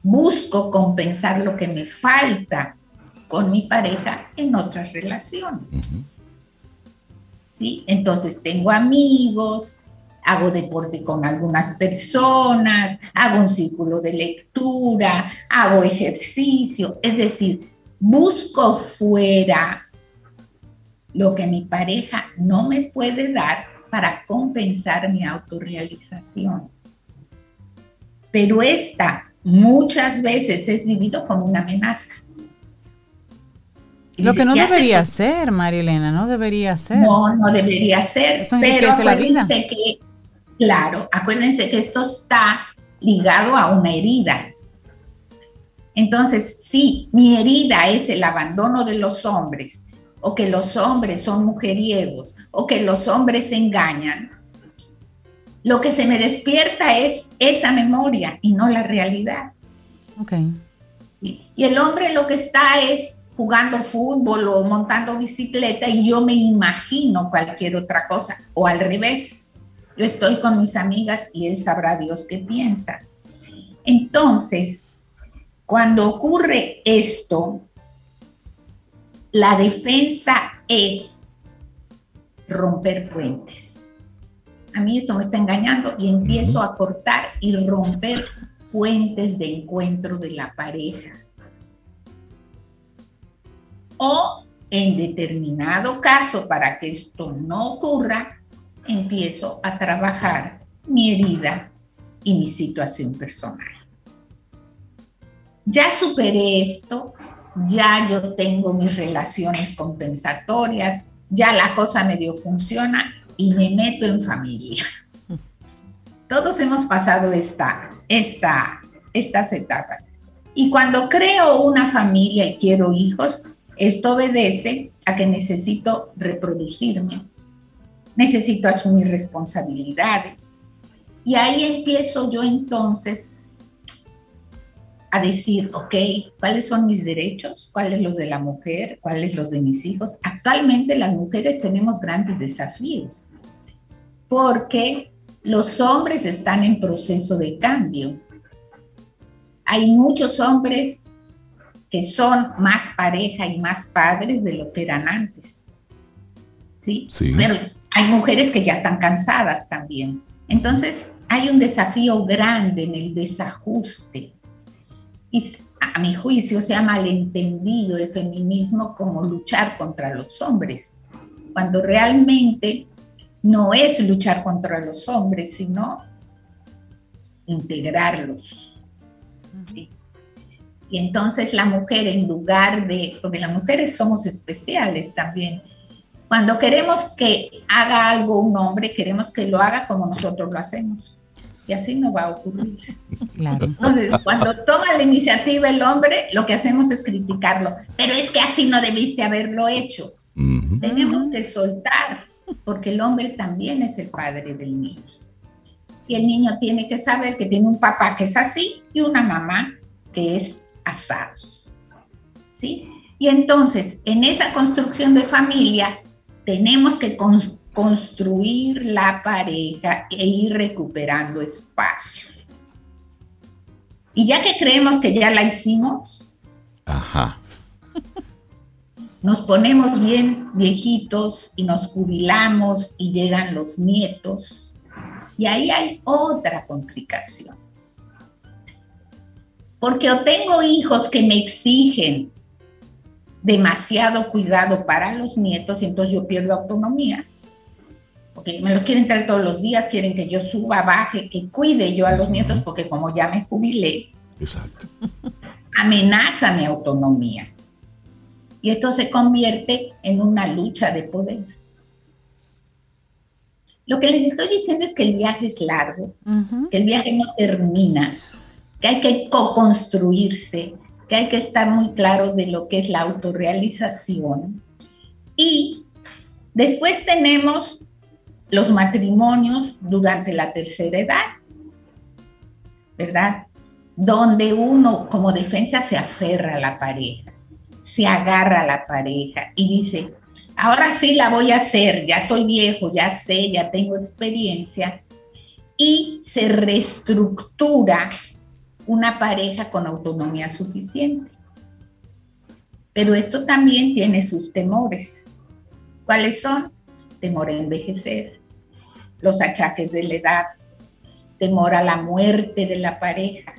busco compensar lo que me falta con mi pareja en otras relaciones. ¿Sí? Entonces tengo amigos, hago deporte con algunas personas, hago un círculo de lectura, hago ejercicio, es decir, busco fuera lo que mi pareja no me puede dar para compensar mi autorrealización. Pero esta muchas veces es vivido como una amenaza. Lo que no debería ser, Marilena, no debería ser. No, no debería ser. pero acuérdense que Claro, acuérdense que esto está ligado a una herida. Entonces, si mi herida es el abandono de los hombres, o que los hombres son mujeriegos, o que los hombres se engañan, lo que se me despierta es esa memoria y no la realidad. Ok. Y, y el hombre lo que está es jugando fútbol o montando bicicleta y yo me imagino cualquier otra cosa, o al revés yo estoy con mis amigas y él sabrá Dios qué piensa. Entonces, cuando ocurre esto, la defensa es romper puentes. A mí esto me está engañando y empiezo a cortar y romper puentes de encuentro de la pareja. O en determinado caso, para que esto no ocurra, empiezo a trabajar mi herida y mi situación personal. Ya superé esto, ya yo tengo mis relaciones compensatorias, ya la cosa medio funciona y me meto en familia. Todos hemos pasado esta, esta, estas etapas. Y cuando creo una familia y quiero hijos, esto obedece a que necesito reproducirme, necesito asumir responsabilidades. Y ahí empiezo yo entonces a decir, ok, ¿cuáles son mis derechos? ¿Cuáles los de la mujer? ¿Cuáles los de mis hijos? Actualmente las mujeres tenemos grandes desafíos porque los hombres están en proceso de cambio. Hay muchos hombres que son más pareja y más padres de lo que eran antes. ¿Sí? sí. Pero hay mujeres que ya están cansadas también. Entonces, hay un desafío grande en el desajuste. Y a mi juicio se ha malentendido el feminismo como luchar contra los hombres, cuando realmente no es luchar contra los hombres, sino integrarlos. Y entonces la mujer, en lugar de, porque las mujeres somos especiales también, cuando queremos que haga algo un hombre, queremos que lo haga como nosotros lo hacemos. Y así no va a ocurrir. Entonces, cuando toma la iniciativa el hombre, lo que hacemos es criticarlo. Pero es que así no debiste haberlo hecho. Tenemos que soltar, porque el hombre también es el padre del niño. Y el niño tiene que saber que tiene un papá que es así y una mamá que es asado. ¿Sí? Y entonces, en esa construcción de familia, tenemos que construir la pareja e ir recuperando espacios. Y ya que creemos que ya la hicimos, nos ponemos bien viejitos y nos jubilamos y llegan los nietos. Y ahí hay otra complicación. Porque o tengo hijos que me exigen demasiado cuidado para los nietos y entonces yo pierdo autonomía. Porque me lo quieren traer todos los días, quieren que yo suba, baje, que cuide yo a los nietos porque como ya me jubilé, Exacto. amenaza mi autonomía. Y esto se convierte en una lucha de poder. Lo que les estoy diciendo es que el viaje es largo, que el viaje no termina, que hay que co-construirse, que hay que estar muy claro de lo que es la autorrealización. Y después tenemos los matrimonios durante la tercera edad, ¿verdad? Donde uno como defensa se aferra a la pareja, se agarra a la pareja y dice, ahora sí la voy a hacer, ya estoy viejo, ya sé, ya tengo experiencia, y se reestructura una pareja con autonomía suficiente. Pero esto también tiene sus temores. ¿Cuáles son? Temor a envejecer, los achaques de la edad, temor a la muerte de la pareja.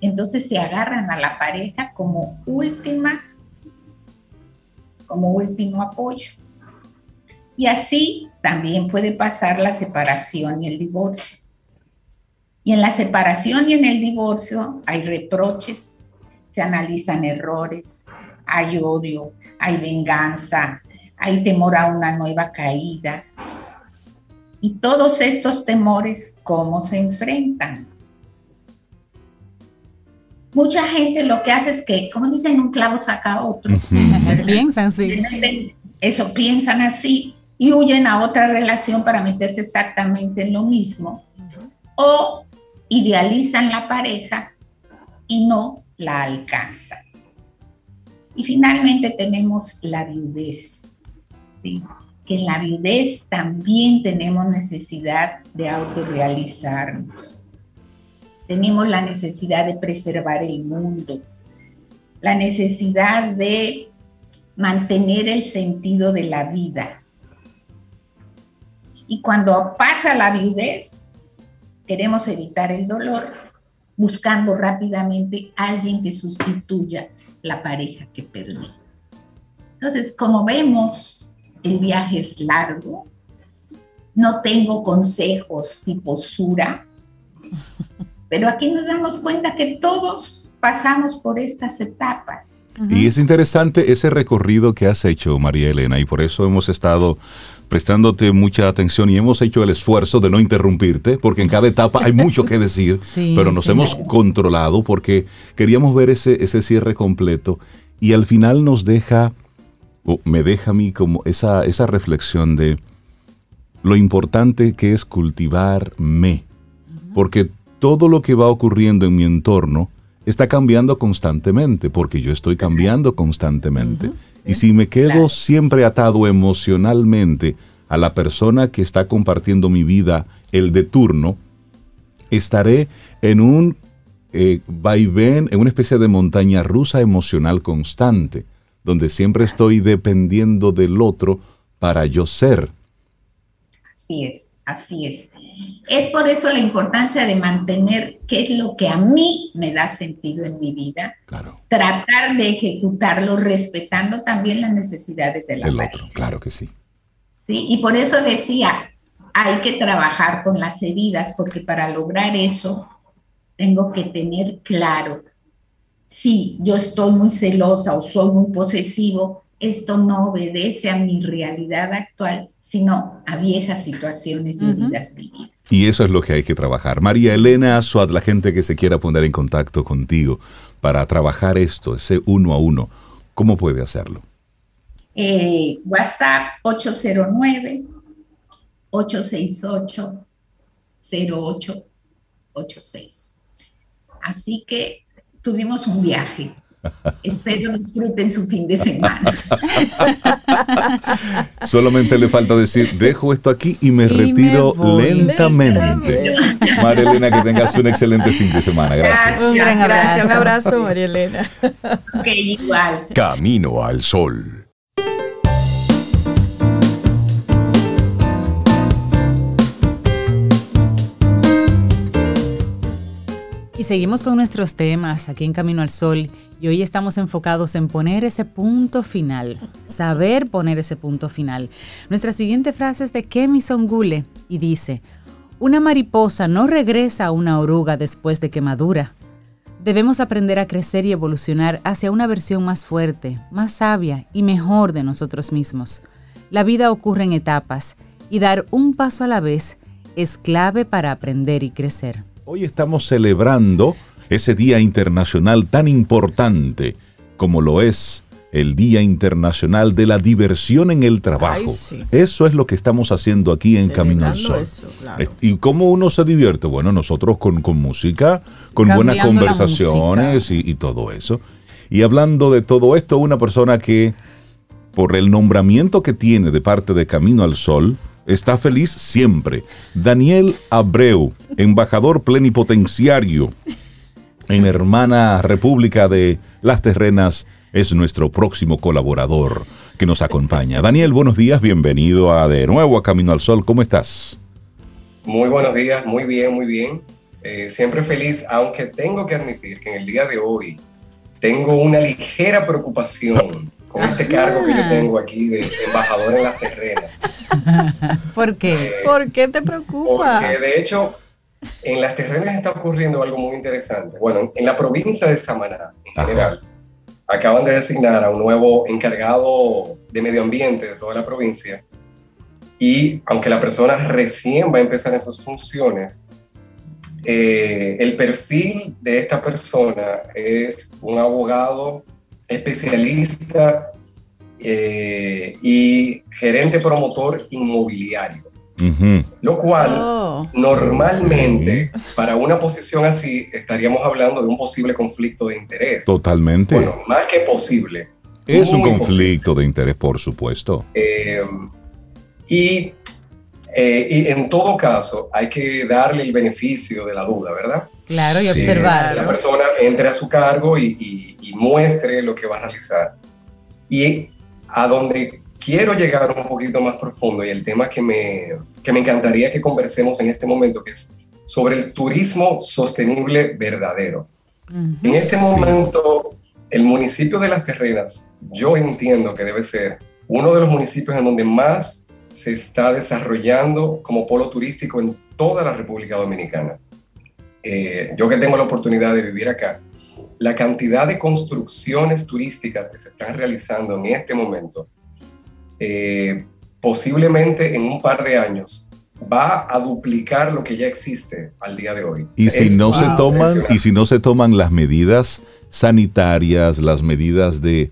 Entonces se agarran a la pareja como última, como último apoyo. Y así también puede pasar la separación y el divorcio. Y en la separación y en el divorcio hay reproches, se analizan errores, hay odio, hay venganza, hay temor a una nueva caída. Y todos estos temores, ¿cómo se enfrentan? Mucha gente lo que hace es que, como dicen, un clavo saca otro. *laughs* piensan así. Eso, piensan así y huyen a otra relación para meterse exactamente en lo mismo. O idealizan la pareja y no la alcanzan. Y finalmente tenemos la viudez, que en la viudez también tenemos necesidad de autorrealizarnos. Tenemos la necesidad de preservar el mundo, la necesidad de mantener el sentido de la vida. Y cuando pasa la viudez, queremos evitar el dolor buscando rápidamente a alguien que sustituya la pareja que perdí. Entonces, como vemos, el viaje es largo. No tengo consejos tipo Sura, pero aquí nos damos cuenta que todos pasamos por estas etapas. Y es interesante ese recorrido que has hecho, María Elena, y por eso hemos estado prestándote mucha atención y hemos hecho el esfuerzo de no interrumpirte, porque en cada etapa hay mucho que decir, *laughs* pero nos hemos controlado porque queríamos ver ese, ese cierre completo y al final nos deja, o me deja a mí como esa, esa reflexión de lo importante que es cultivarme, porque todo lo que va ocurriendo en mi entorno está cambiando constantemente, porque yo estoy cambiando constantemente. Y si me quedo siempre atado emocionalmente a la persona que está compartiendo mi vida, el de turno, estaré en un eh, vaivén, en una especie de montaña rusa emocional constante, donde siempre estoy dependiendo del otro para yo ser. Así es, así es. Es por eso la importancia de mantener qué es lo que a mí me da sentido en mi vida. Claro. Tratar de ejecutarlo respetando también las necesidades de la otro. Claro que sí. Sí, y por eso decía, hay que trabajar con las heridas, porque para lograr eso tengo que tener claro si yo estoy muy celosa o soy muy posesivo, esto no obedece a mi realidad actual, sino a viejas situaciones y vidas vividas. Y eso es lo que hay que trabajar. María Elena Suad, la gente que se quiera poner en contacto contigo para trabajar esto, ese uno a uno, ¿cómo puede hacerlo? Eh, WhatsApp 809 868 0886. Así que tuvimos un viaje Espero disfruten su fin de semana. *laughs* Solamente le falta decir, dejo esto aquí y me retiro lentamente. María Elena, que tengas un excelente fin de semana. Gracias. Un gran abrazo. Un abrazo, María Elena. Ok, igual. Camino al sol. Y seguimos con nuestros temas aquí en Camino al Sol y hoy estamos enfocados en poner ese punto final, saber poner ese punto final. Nuestra siguiente frase es de Kemi Songule y dice, una mariposa no regresa a una oruga después de que madura. Debemos aprender a crecer y evolucionar hacia una versión más fuerte, más sabia y mejor de nosotros mismos. La vida ocurre en etapas y dar un paso a la vez es clave para aprender y crecer. Hoy estamos celebrando ese día internacional tan importante como lo es el Día Internacional de la Diversión en el Trabajo. Eso es lo que estamos haciendo aquí en Camino al Sol. ¿Y cómo uno se divierte? Bueno, nosotros con, música, con buenas conversaciones y, y, todo eso. Y hablando de todo esto, una persona que, por el nombramiento que tiene de parte de Camino al Sol, está feliz siempre. Daniel Abreu, embajador plenipotenciario en hermana República de las Terrenas, es nuestro próximo colaborador que nos acompaña. Daniel, buenos días, bienvenido a de nuevo a Camino al Sol. ¿Cómo estás? Muy buenos días, muy bien, muy bien. Eh, siempre feliz, aunque tengo que admitir que en el día de hoy tengo una ligera preocupación *laughs* con este cargo que yo tengo aquí de embajador en las terrenas. *laughs* ¿Por qué? Eh, ¿Por qué te preocupa? Porque de hecho, en las terrenas está ocurriendo algo muy interesante. Bueno, en la provincia de Samaná, en general, acaban de designar a un nuevo encargado de medio ambiente de toda la provincia. Y aunque la persona recién va a empezar en sus funciones, eh, el perfil de esta persona es un abogado especialista eh, y gerente promotor inmobiliario. Lo cual oh. normalmente para una posición así estaríamos hablando de un posible conflicto de interés. Totalmente. Bueno, más que posible. Es un conflicto de interés, por supuesto. Eh, y, eh, y, en todo caso hay que darle el beneficio de la duda, ¿verdad? Claro, y observar. La persona entre a su cargo y, muestre lo que va a realizar. Y a donde quiero llegar un poquito más profundo y el tema que me, que me encantaría que conversemos en este momento, que es sobre el turismo sostenible verdadero. En este momento, el municipio de Las Terrenas, yo entiendo que debe ser uno de los municipios en donde más se está desarrollando como polo turístico en toda la República Dominicana. Eh, yo que tengo la oportunidad de vivir acá, la cantidad de construcciones turísticas que se están realizando en este momento, eh, posiblemente en un par de años va a duplicar lo que ya existe al día de hoy. Y si no se toman y si no se toman las medidas sanitarias, las medidas de,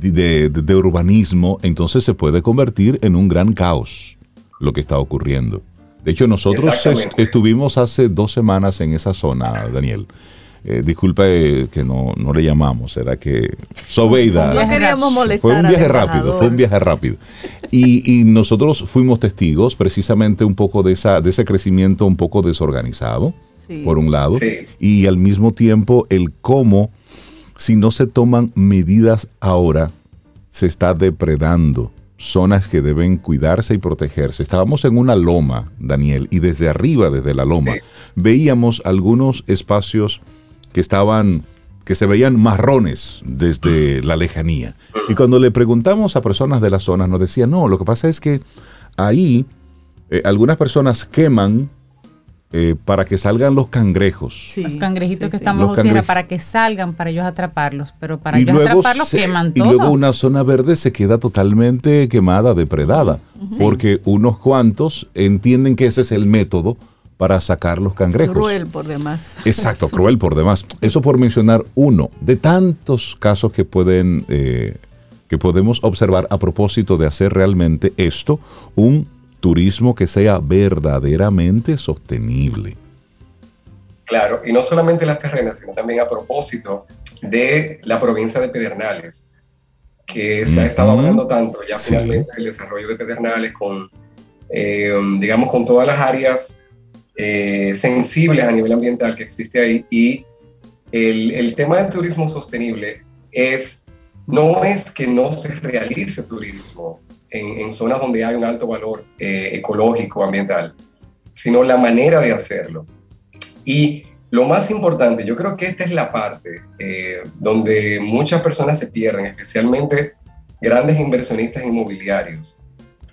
de urbanismo, entonces se puede convertir en un gran caos lo que está ocurriendo. De hecho, nosotros estuvimos hace dos semanas en esa zona, Daniel. Eh, disculpe que no, no, le llamamos, era que Sobeida. No queríamos molestar. Fue un viaje rápido, fue un viaje rápido. Y, y, nosotros fuimos testigos precisamente un poco de, esa, de ese crecimiento un poco desorganizado, por un lado, y al mismo tiempo el cómo, si no se toman medidas ahora, se está depredando zonas que deben cuidarse y protegerse. Estábamos en una loma, Daniel, y desde arriba, desde la loma, veíamos algunos espacios que estaban que se veían marrones desde la lejanía. Y cuando le preguntamos a personas de la zona, nos decían, no, lo que pasa es que ahí eh, algunas personas queman eh, para que salgan los cangrejos. los cangrejitos que están bajo tierra para que salgan, para ellos atraparlos, pero para ellos atraparlos queman todo. Y luego una zona verde se queda totalmente quemada, depredada, porque unos cuantos entienden que ese es el método para sacar los cangrejos. Cruel por demás. Exacto, *laughs* cruel por demás. Eso por mencionar uno de tantos casos que pueden eh, que podemos observar a propósito de hacer realmente esto un turismo que sea verdaderamente sostenible. Claro, y no solamente las terrenas, sino también a propósito de la provincia de Pedernales, que se ha estado hablando tanto ya finalmente del desarrollo de Pedernales con, eh, digamos, con todas las áreas eh, sensibles a nivel ambiental que existe ahí. Y el, el tema del turismo sostenible es, no es que no se realice turismo en, en zonas donde hay un alto valor eh, ecológico, ambiental, sino la manera de hacerlo. Y lo más importante, yo creo que esta es la parte eh, donde muchas personas se pierden, especialmente grandes inversionistas inmobiliarios,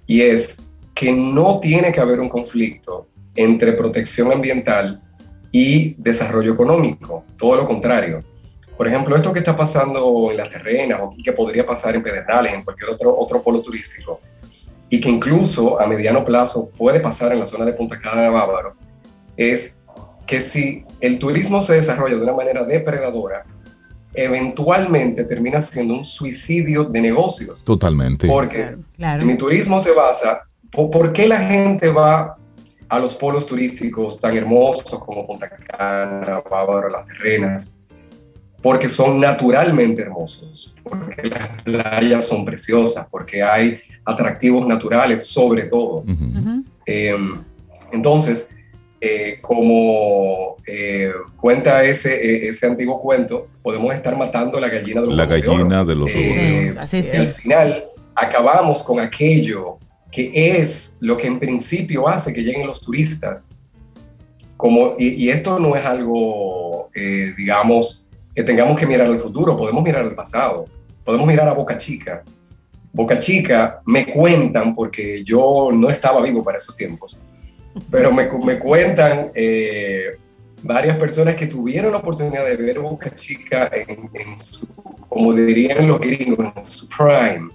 y es que no tiene que haber un conflicto entre protección ambiental y desarrollo económico, todo lo contrario. Por ejemplo, esto que está pasando en las terrenas o que podría pasar en Pedernales, en cualquier otro, otro polo turístico, y que incluso a mediano plazo puede pasar en la zona de Punta Cana de Bávaro, es que si el turismo se desarrolla de una manera depredadora, eventualmente termina siendo un suicidio de negocios. Totalmente. Porque si mi turismo se basa, ¿por qué la gente va a los polos turísticos tan hermosos como Punta Cana, Bávaro, Las Terrenas? Porque son naturalmente hermosos, porque las playas son preciosas, porque hay atractivos naturales sobre todo. Em, entonces, eh, como eh, cuenta ese, eh, ese antiguo cuento, podemos estar matando la gallina de los La gallina de, los Al final acabamos con aquello que es lo que en principio hace que lleguen los turistas. Como, y, esto no es algo, digamos, que tengamos que mirar al futuro, podemos mirar al pasado, podemos mirar a Boca Chica. Boca Chica me cuentan, porque yo no estaba vivo para esos tiempos, pero me, me cuentan eh, varias personas que tuvieron la oportunidad de ver Boca Chica en, su, como dirían los gringos, en su prime,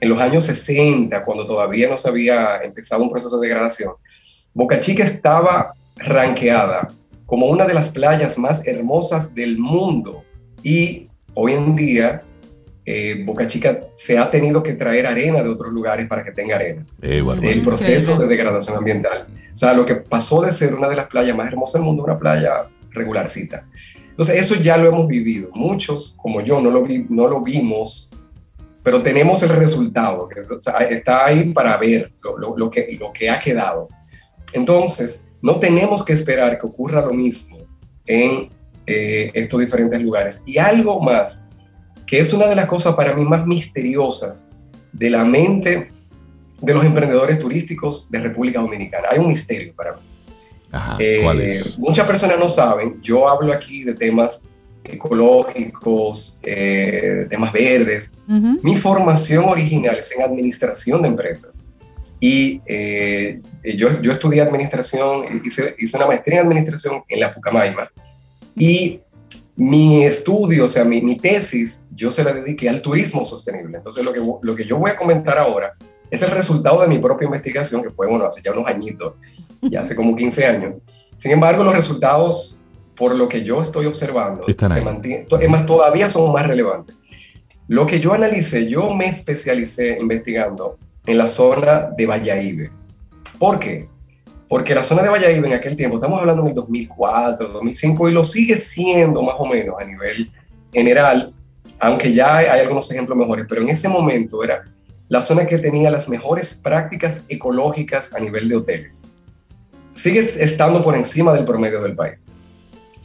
en los años 60, cuando todavía no se había empezado un proceso de degradación. Boca Chica estaba ranqueada como una de las playas más hermosas del mundo y hoy en día eh, Boca Chica se ha tenido que traer arena de otros lugares para que tenga arena. Eh, el proceso de degradación ambiental. O sea, lo que pasó de ser una de las playas más hermosas del mundo, una playa regularcita. Entonces, eso ya lo hemos vivido. Muchos, como yo, no lo, vi, no lo vimos, pero tenemos el resultado. Que está ahí para ver lo, lo, que, lo que ha quedado. Entonces, no tenemos que esperar que ocurra lo mismo en eh, estos diferentes lugares. Y algo más que es una de las cosas para mí más misteriosas de la mente de los emprendedores turísticos de República Dominicana. Hay un misterio para mí. Eh, muchas personas no saben, yo hablo aquí de temas ecológicos, eh, temas verdes. Mi formación original es en administración de empresas. Y eh, yo, yo estudié administración, hice, hice una maestría en administración en la Pucamaima. Y mi estudio, o sea, mi, tesis, yo se la dediqué al turismo sostenible. Entonces, lo que, lo que yo voy a comentar ahora es el resultado de mi propia investigación, que fue, bueno, hace ya unos añitos, ya hace como 15 años. Sin embargo, los resultados, por lo que yo estoy observando, se mantienen, es más, todavía son más relevantes. Lo que yo analicé, yo me especialicé investigando en la zona de Valladolid. ¿Por qué? porque la zona de Valladolid en aquel tiempo, estamos hablando en el 2004, 2005, y lo sigue siendo más o menos a nivel general, aunque ya hay, algunos ejemplos mejores, pero en ese momento era la zona que tenía las mejores prácticas ecológicas a nivel de hoteles. Sigue estando por encima del promedio del país.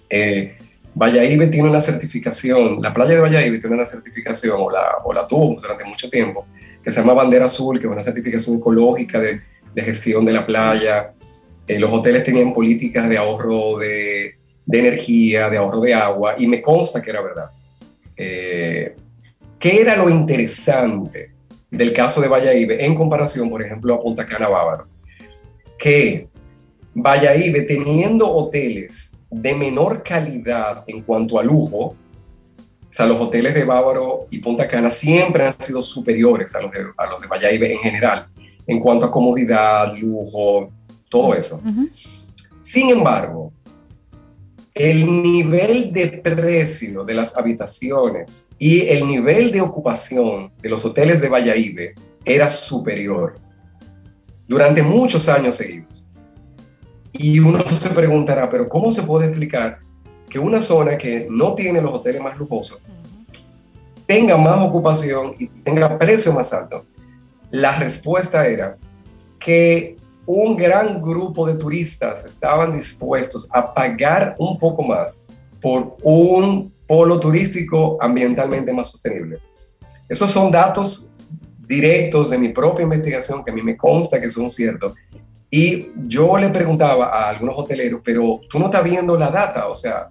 Eh, Valladolid tiene una certificación, la playa de Valladolid tiene una certificación, o la, o la tuvo durante mucho tiempo, que se llama Bandera Azul, que es una certificación ecológica de, gestión de la playa. Eh, los hoteles tenían políticas de ahorro de, energía, de ahorro de agua, y me consta que era verdad. Eh, ¿Qué era lo interesante del caso de Valladolid en comparación, por ejemplo, a Punta Cana Bávaro? Que Valladolid, teniendo hoteles de menor calidad en cuanto a lujo, o sea, los hoteles de Bávaro y Punta Cana siempre han sido superiores a los de, a los de Valladolid en general, en cuanto a comodidad, lujo, todo eso. Sin embargo, el nivel de precio de las habitaciones y el nivel de ocupación de los hoteles de Valladolid era superior durante muchos años seguidos. Y uno *laughs* se preguntará, pero ¿cómo se puede explicar que una zona que no tiene los hoteles más lujosos tenga más ocupación y tenga precio más alto? La respuesta era que un gran grupo de turistas estaban dispuestos a pagar un poco más por un polo turístico ambientalmente más sostenible. Esos son datos directos de mi propia investigación que a mí me consta que son ciertos. Y yo le preguntaba a algunos hoteleros, pero tú no estás viendo la data, o sea,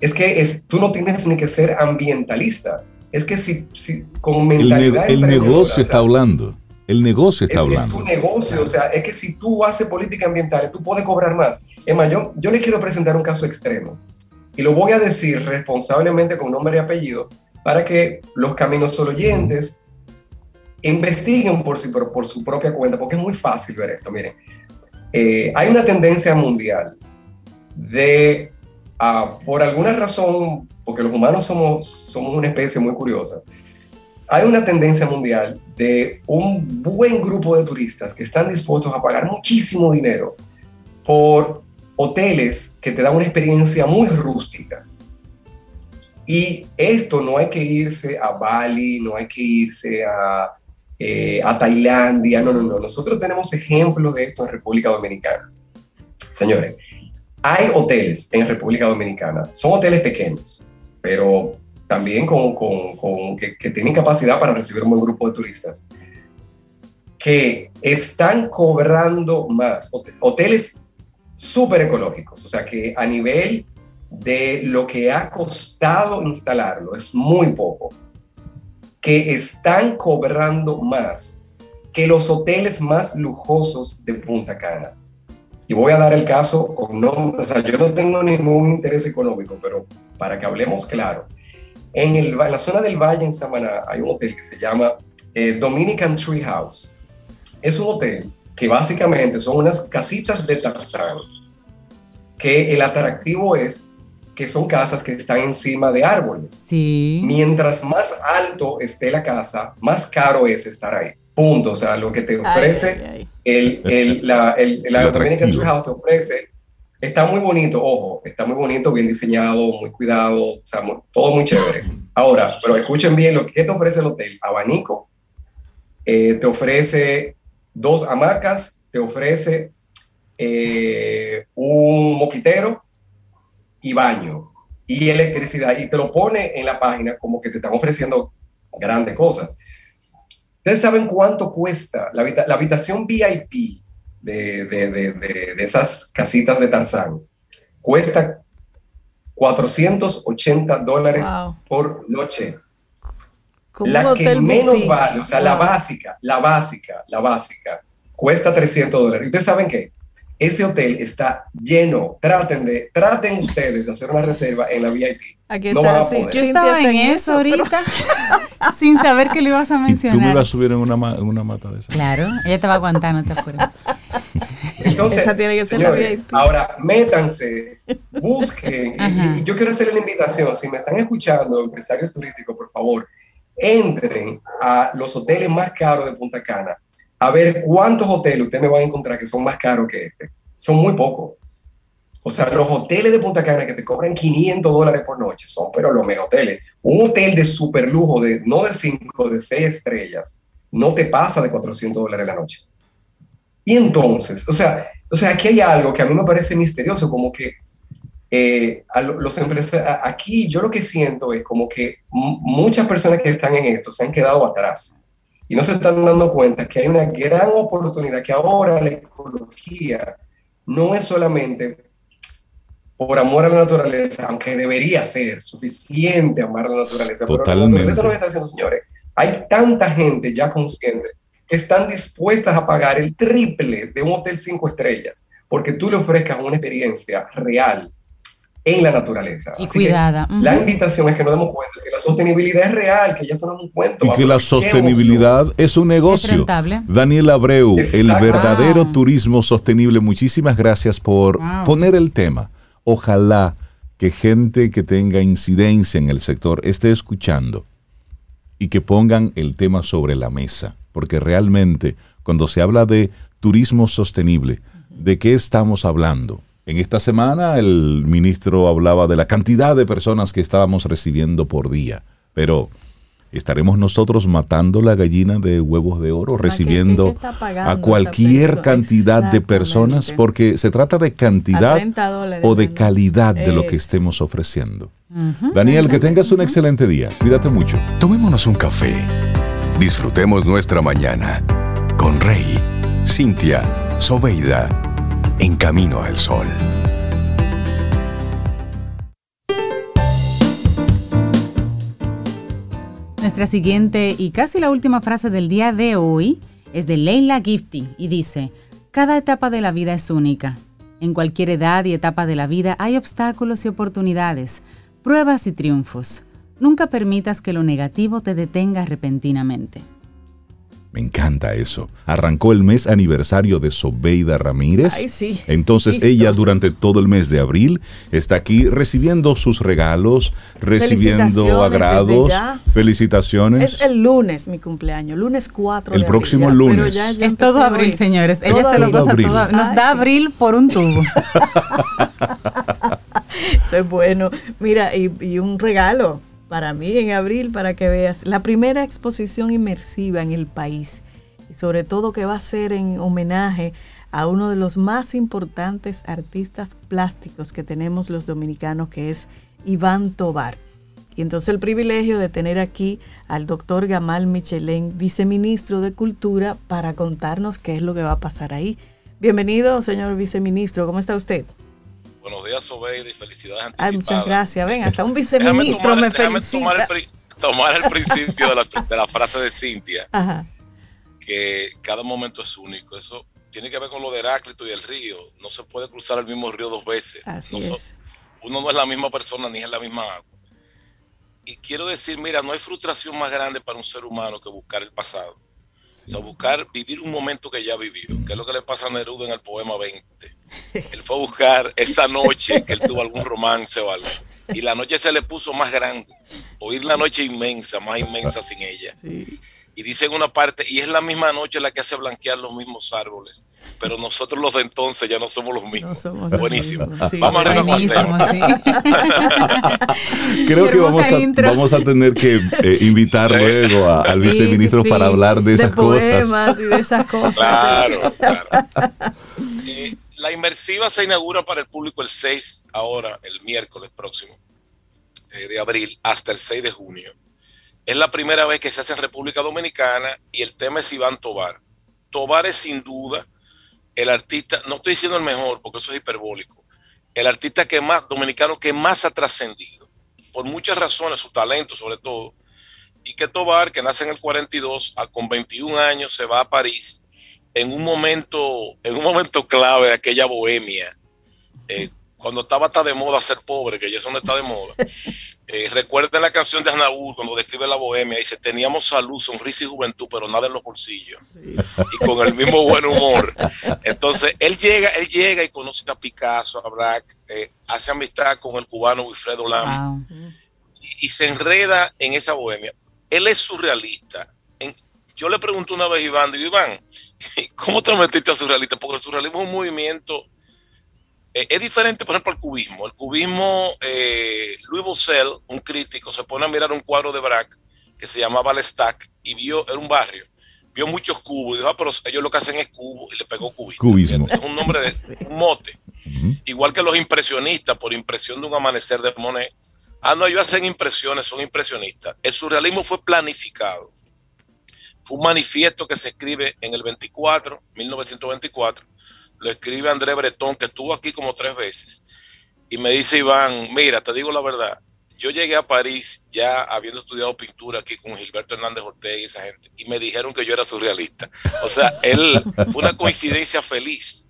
es que es, tú no tienes ni que ser ambientalista. Es que si, si con mentalidad... El, negocio está hablando. El negocio está hablando. Es tu negocio, o sea, es que si tú haces política ambiental, tú puedes cobrar más. Emma, yo, yo le quiero presentar un caso extremo y lo voy a decir responsablemente con nombre y apellido para que los caminos solo oyentes investiguen por, por, su propia cuenta, porque es muy fácil ver esto. Miren, eh, hay una tendencia mundial de, ah, por alguna razón, porque los humanos somos, somos una especie muy curiosa, hay una tendencia mundial de un buen grupo de turistas que están dispuestos a pagar muchísimo dinero por hoteles que te dan una experiencia muy rústica. Y esto no hay que irse a Bali, no hay que irse a, eh, a Tailandia, no, no, no. Nosotros tenemos ejemplos de esto en República Dominicana. Señores, hay hoteles en República Dominicana, son hoteles pequeños, pero también con, con, con que, que tienen capacidad para recibir un buen grupo de turistas, que están cobrando más. Hoteles súper ecológicos, o sea que a nivel de lo que ha costado instalarlo, es muy poco, que están cobrando más que los hoteles más lujosos de Punta Cana. Y voy a dar el caso con no, o sea, yo no tengo ningún interés económico, pero para que hablemos claro, en, el, la zona del Valle en Samaná hay un hotel que se llama eh, Dominican Tree House. Es un hotel que básicamente son unas casitas de Tarzán, que el atractivo es que son casas que están encima de árboles. Sí. Mientras más alto esté la casa, más caro es estar ahí. Punto. O sea, lo que te ofrece el, el, la, el, *laughs* la House te ofrece, está muy bonito, ojo, está muy bonito, bien diseñado, muy cuidado, o sea, todo muy chévere. Ahora, pero escuchen bien lo que te ofrece el hotel. Abanico, eh, te ofrece dos hamacas, te ofrece eh, un moquitero y baño y electricidad y te lo pone en la página como que te están ofreciendo grandes cosas. Ustedes saben cuánto cuesta la, habitación VIP de, de, esas casitas de Tarzán. Cuesta 480 dólares por noche. La que menos vale, o sea, la básica, la básica, la básica, cuesta 300 dólares. ¿Y ustedes saben qué? Ese hotel está lleno. Traten de, traten ustedes de hacer una reserva en la VIP. Aquí no está, Yo estaba en eso ahorita, *laughs* sin saber que lo ibas a mencionar. ¿Y tú me vas a subir en una, una mata de esas. Claro, ella te va a aguantar, no te apures. *laughs* Entonces, Esa tiene que ser la VIP. Ahora, métanse, busquen. *laughs* y, yo quiero hacerle una invitación. Si me están escuchando, empresarios turísticos, por favor, entren a los hoteles más caros de Punta Cana a ver cuántos hoteles usted me va a encontrar que son más caros que este. Son muy pocos. O sea, los hoteles de Punta Cana que te cobran 500 dólares por noche son, pero los mejores hoteles. Un hotel de super lujo, de, no de 5, de 6 estrellas, no te pasa de 400 dólares la noche. Y entonces, o sea, o sea, aquí hay algo que a mí me parece misterioso, como que eh, a los empresarios, aquí yo lo que siento es como que muchas personas que están en esto se han quedado atrás y no se están dando cuenta que hay una gran oportunidad, que ahora la ecología no es solamente por amor a la naturaleza, aunque debería ser suficiente amar a la naturaleza, Totalmente. pero la naturaleza nos está diciendo, señores, hay tanta gente ya consciente que están dispuestas a pagar el triple de un hotel cinco estrellas porque tú le ofrezcas una experiencia real en la naturaleza. Y cuidada. La invitación es que nos demos cuenta que la sostenibilidad es real, que ya esto no es un cuento. Y que la sostenibilidad es un negocio. Daniel Abreu, el verdadero turismo sostenible. Muchísimas gracias por poner el tema. Ojalá que gente que tenga incidencia en el sector esté escuchando y que pongan el tema sobre la mesa, porque realmente cuando se habla de turismo sostenible, ¿De qué estamos hablando? En esta semana el ministro hablaba de la cantidad de personas que estábamos recibiendo por día, pero ¿estaremos nosotros matando la gallina de huevos de oro, recibiendo a cualquier cantidad de personas? Porque se trata de cantidad o de calidad de lo que estemos ofreciendo. Daniel, que tengas un excelente día. Cuídate mucho. Tomémonos un café. Disfrutemos nuestra mañana con Rey, Cintia, Soveida en Camino al Sol. Nuestra siguiente y casi la última frase del día de hoy es de Leila Gifty y dice, cada etapa de la vida es única. En cualquier edad y etapa de la vida hay obstáculos y oportunidades, pruebas y triunfos. Nunca permitas que lo negativo te detenga repentinamente. Me encanta eso. Arrancó el mes aniversario de Sobeida Ramírez. Ay, sí. Entonces ella durante todo el mes de abril está aquí recibiendo sus regalos, recibiendo agrados, felicitaciones. Es el lunes mi cumpleaños, lunes 4 El próximo lunes. es todo abril, señores. ella se lo goza todo. Nos da abril por un tubo. *laughs* eso es bueno. Mira, y un regalo para mí en abril para que veas la primera exposición inmersiva en el país y sobre todo que va a ser en homenaje a uno de los más importantes artistas plásticos que tenemos los dominicanos que es Iván Tobar. Y entonces el privilegio de tener aquí al doctor Gamal Michelén, viceministro de Cultura, para contarnos qué es lo que va a pasar ahí. Bienvenido, señor viceministro, ¿cómo está usted? Buenos días, Sobeida, y felicidades anticipadas. Ay, muchas gracias. Ven, hasta un viceministro me felicita. Tomar el, principio de la, frase de Cintia, *laughs* que cada momento es único. Eso tiene que ver con lo de Heráclito y el río. No se puede cruzar el mismo río dos veces. Uno no es la misma persona ni es la misma agua. Y quiero decir, mira, no hay frustración más grande para un ser humano que buscar el pasado. O sea, buscar vivir un momento que ya ha vivido, que es lo que le pasa a Neruda en el poema 20. Él fue a buscar esa noche que él tuvo algún romance o algo. Y la noche se le puso más grande. Oír la noche inmensa, más inmensa sin ella. Y dice en una parte, y es la misma noche la que hace blanquear los mismos árboles. Pero nosotros los de entonces ya no somos los mismos. Buenísimo. Vamos a *laughs* Creo que vamos a, vamos a, tener que eh, invitar luego al viceministro para hablar de esas cosas. y de esas cosas. Claro, claro. Eh, la inmersiva se inaugura para el público el 6, ahora, el miércoles próximo eh, de abril, hasta el 6 de junio. Es la primera vez que se hace en República Dominicana y el tema es Iván Tobar. Tobar es sin duda el artista, no estoy diciendo el mejor porque eso es hiperbólico, el artista que más, dominicano que más ha trascendido, por muchas razones, su talento sobre todo, y que Tobar, que nace en el 42, con 21 años se va a París en un momento, en un momento clave de aquella bohemia, eh, cuando estaba hasta de moda ser pobre, que ya eso no está de moda. Eh, recuerden la canción de Anaúl cuando describe la bohemia, dice, teníamos salud, sonrisa y juventud, pero nada en los bolsillos. Y con el mismo buen humor. Entonces, él llega, él llega y conoce a Picasso, a Braque, eh, hace amistad con el cubano Wilfredo Lam y, se enreda en esa bohemia. Él es surrealista. yo le pregunto una vez a Iván, digo, Iván, *laughs* ¿cómo te metiste a surrealista? Porque el surrealismo es un movimiento eh, es diferente, por ejemplo, al cubismo. El cubismo, eh, Louis un crítico, se pone a mirar un cuadro de Braque que se llamaba Lestac y vio, era un barrio, vio muchos cubos y dijo, ah, pero ellos lo que hacen es cubo y le pegó cubismo. Cubismo. Es un nombre de un mote. Igual que los impresionistas, por impresión de un amanecer de Monet. Ah, no, ellos hacen impresiones, son impresionistas. El surrealismo fue planificado. Fue un manifiesto que se escribe en el 24, 1924, lo escribe André Bretón, que estuvo aquí como tres veces, y me dice Iván, mira, te digo la verdad, yo llegué a París ya habiendo estudiado pintura aquí con Gilberto Hernández Ortega y esa gente, y me dijeron que yo era surrealista. O sea, él fue una coincidencia feliz.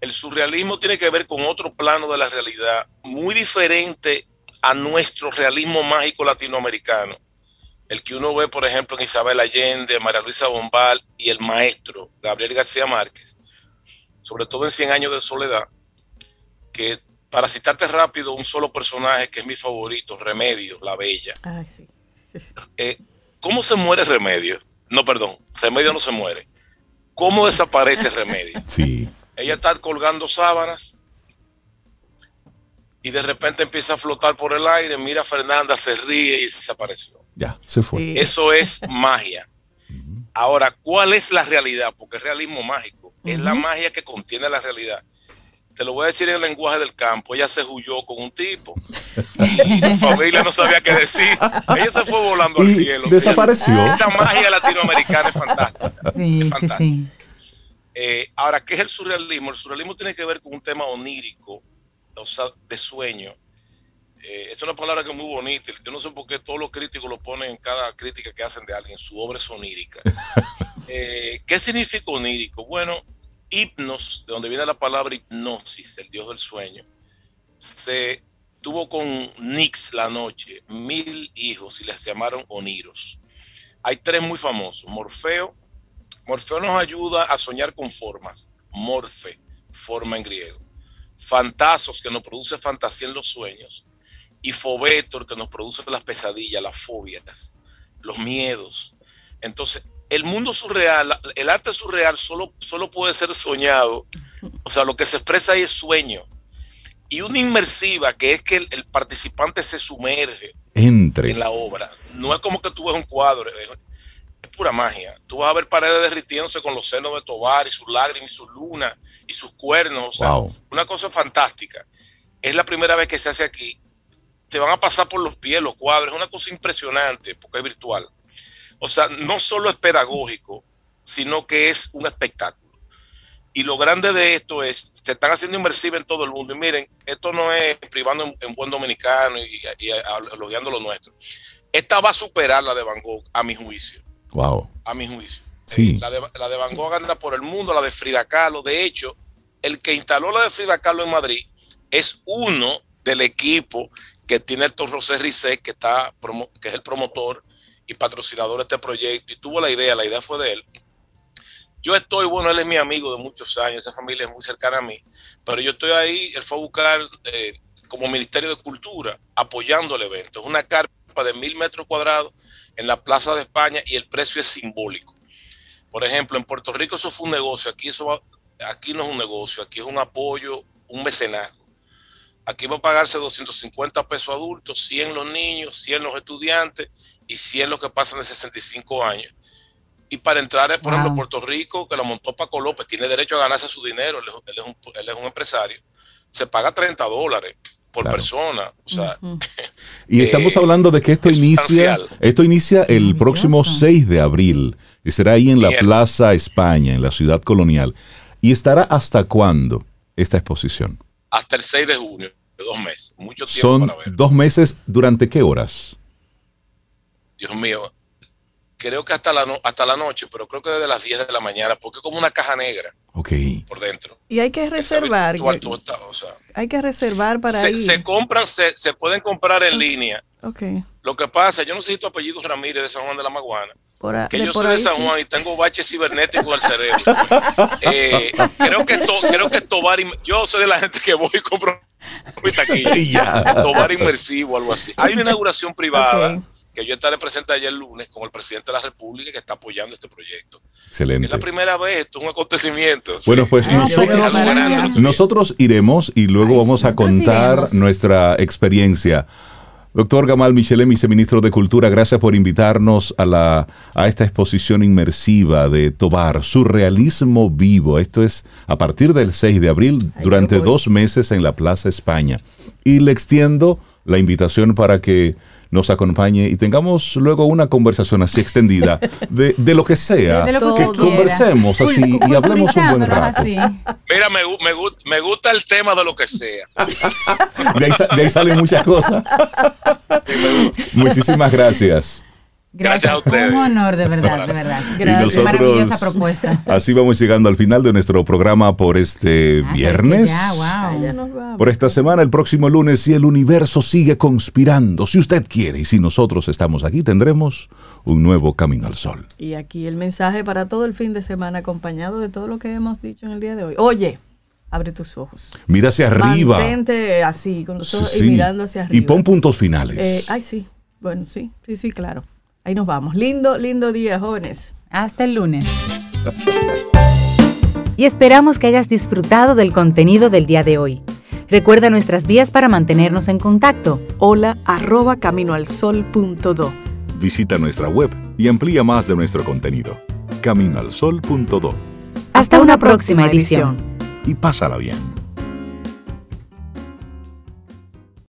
El surrealismo tiene que ver con otro plano de la realidad, muy diferente a nuestro realismo mágico latinoamericano. El que uno ve, por ejemplo, en Isabel Allende, María Luisa Bombal y el maestro Gabriel García Márquez sobre todo en 100 años de soledad, que para citarte rápido, un solo personaje que es mi favorito, Remedio, la Bella. *laughs* Eh, ¿Cómo se muere Remedio? No, perdón, Remedio no se muere. ¿Cómo desaparece Remedio? *laughs* Sí. ella está colgando sábanas y de repente empieza a flotar por el aire, mira a Fernanda, se ríe y desapareció. Ya, se fue. Eso es magia. *laughs* Ahora, ¿cuál es la realidad? Porque es realismo mágico. Es la magia que contiene la realidad. Te lo voy a decir en el lenguaje del campo. Ella se huyó con un tipo. Y la *laughs* familia no sabía qué decir. Ella se fue volando al cielo. Desapareció. Esta magia latinoamericana es fantástica. Sí, Sí, sí. Eh, ahora, ¿qué es el surrealismo? El surrealismo tiene que ver con un tema onírico, o sea, de sueño. Eh, es una palabra que es muy bonita. Yo no sé por qué todos los críticos lo ponen en cada crítica que hacen de alguien. Su obra es onírica. *laughs* Eh, ¿Qué significa onírico? Bueno, hipnos, de donde viene la palabra hipnosis, el dios del sueño, se tuvo con Nix la noche mil hijos y les llamaron oniros. Hay tres muy famosos: Morfeo, Morfeo nos ayuda a soñar con formas. Morfe, forma en griego. Fantasos, que nos produce fantasía en los sueños. Y Fobetor, que nos produce las pesadillas, las fobias, los miedos. Entonces, el mundo surreal, el arte surreal solo, solo puede ser soñado. O sea, lo que se expresa ahí es sueño. Y una inmersiva, que es que el, participante se sumerge Entre. en la obra. No es como que tú ves un cuadro, es pura magia. Tú vas a ver paredes derritiéndose con los senos de Tobar y sus lágrimas y sus lunas y sus cuernos. O sea, una cosa fantástica. Es la primera vez que se hace aquí. Te van a pasar por los pies los cuadros. Es una cosa impresionante porque es virtual. O sea, no solo es pedagógico, sino que es un espectáculo. Y lo grande de esto es, se están haciendo inmersiva en todo el mundo. Y miren, esto no es privando en, buen dominicano y, y, elogiando lo nuestro. Esta va a superar la de Van Gogh, a mi juicio. Wow. A mi juicio. Sí. La, de, la de Van Gogh anda por el mundo, la de Frida Kahlo. De hecho, el que instaló la de Frida Kahlo en Madrid es uno del equipo que tiene el Torrosé Risset, que, está, que es el promotor y patrocinador de este proyecto, y tuvo la idea, la idea fue de él. Yo estoy, bueno, él es mi amigo de muchos años, esa familia es muy cercana a mí, pero yo estoy ahí, él fue a buscar eh, como Ministerio de Cultura apoyando el evento. Es una carpa de mil metros cuadrados en la Plaza de España y el precio es simbólico. Por ejemplo, en Puerto Rico eso fue un negocio, aquí, eso aquí no es un negocio, aquí es un apoyo, un mecenazgo. Aquí va a pagarse 250 pesos adultos, 100 los niños, 100 los estudiantes y 100 los que pasan de 65 años. Y para entrar, por ejemplo, Puerto Rico, que la montó Paco López, tiene derecho a ganarse su dinero, él es, un, él es un empresario, se paga 30 dólares por persona. O sea, y estamos eh, hablando de que esto inicia, esto inicia el próximo 6 de abril y será ahí en la Plaza España, en la ciudad colonial. ¿Y estará hasta cuándo esta exposición? Hasta el 6 de junio, dos meses. Mucho tiempo Son para ver. dos meses, ¿durante qué horas? Dios mío, creo que hasta la, hasta la noche, pero creo que desde las 10 de la mañana, porque es como una caja negra. Ok. Por dentro. Y hay que reservar. hay que reservar para se, ir. Se compran, se, se pueden comprar en línea. Ok. Lo que pasa, yo no sé si tu apellido Ramírez de San Juan de la Maguana. que yo soy de San Juan y tengo bache cibernético en el cerebro. *laughs* eh, creo que creo que Tobar, yo soy de la gente que voy y compro taquilla. *laughs* Tobar inmersivo, algo así. Hay una inauguración privada que yo estaré presente ayer el lunes con el presidente de la República que está apoyando este proyecto. Excelente. Es la primera vez, esto es un acontecimiento. Bueno, pues nosotros, iremos y luego vamos a contar nuestra experiencia. Doctor Gamal Michele, viceministro de Cultura, gracias por invitarnos a, la, a esta exposición inmersiva de Tobar, Surrealismo Vivo. Esto es a partir del 6 de abril, durante dos meses en la Plaza España. Y le extiendo la invitación para que nos acompañe y tengamos luego una conversación así extendida *laughs* de, de lo que sea, de lo que, conversemos así y hablemos un buen rato. Mira, me, me, me, gusta el tema de lo que sea. de, ahí, de ahí salen muchas cosas. Muchísimas gracias. Gracias, a ustedes. Un honor, de verdad, de verdad. Gracias. Maravillosa propuesta. Así vamos llegando al final de nuestro programa por este ah, viernes. Ya, wow. Por esta semana, el próximo lunes, si el universo sigue conspirando, si usted quiere y si nosotros estamos aquí, tendremos un nuevo camino al sol. Y aquí el mensaje para todo el fin de semana, acompañado de todo lo que hemos dicho en el día de hoy. Oye, abre tus ojos. Mira hacia arriba. Mantente así, con los ojos y mirando hacia arriba. Y pon puntos finales. Eh, ay, sí. Bueno, sí, sí, sí, claro. Ahí nos vamos. Lindo, lindo día, jóvenes. Hasta el lunes. y esperamos que hayas disfrutado del contenido del día de hoy. Recuerda nuestras vías para mantenernos en contacto. Hola arroba caminoalsol.do. Visita nuestra web y amplía más de nuestro contenido. Caminoalsol.do. Hasta, una, próxima, edición. Y pásala bien.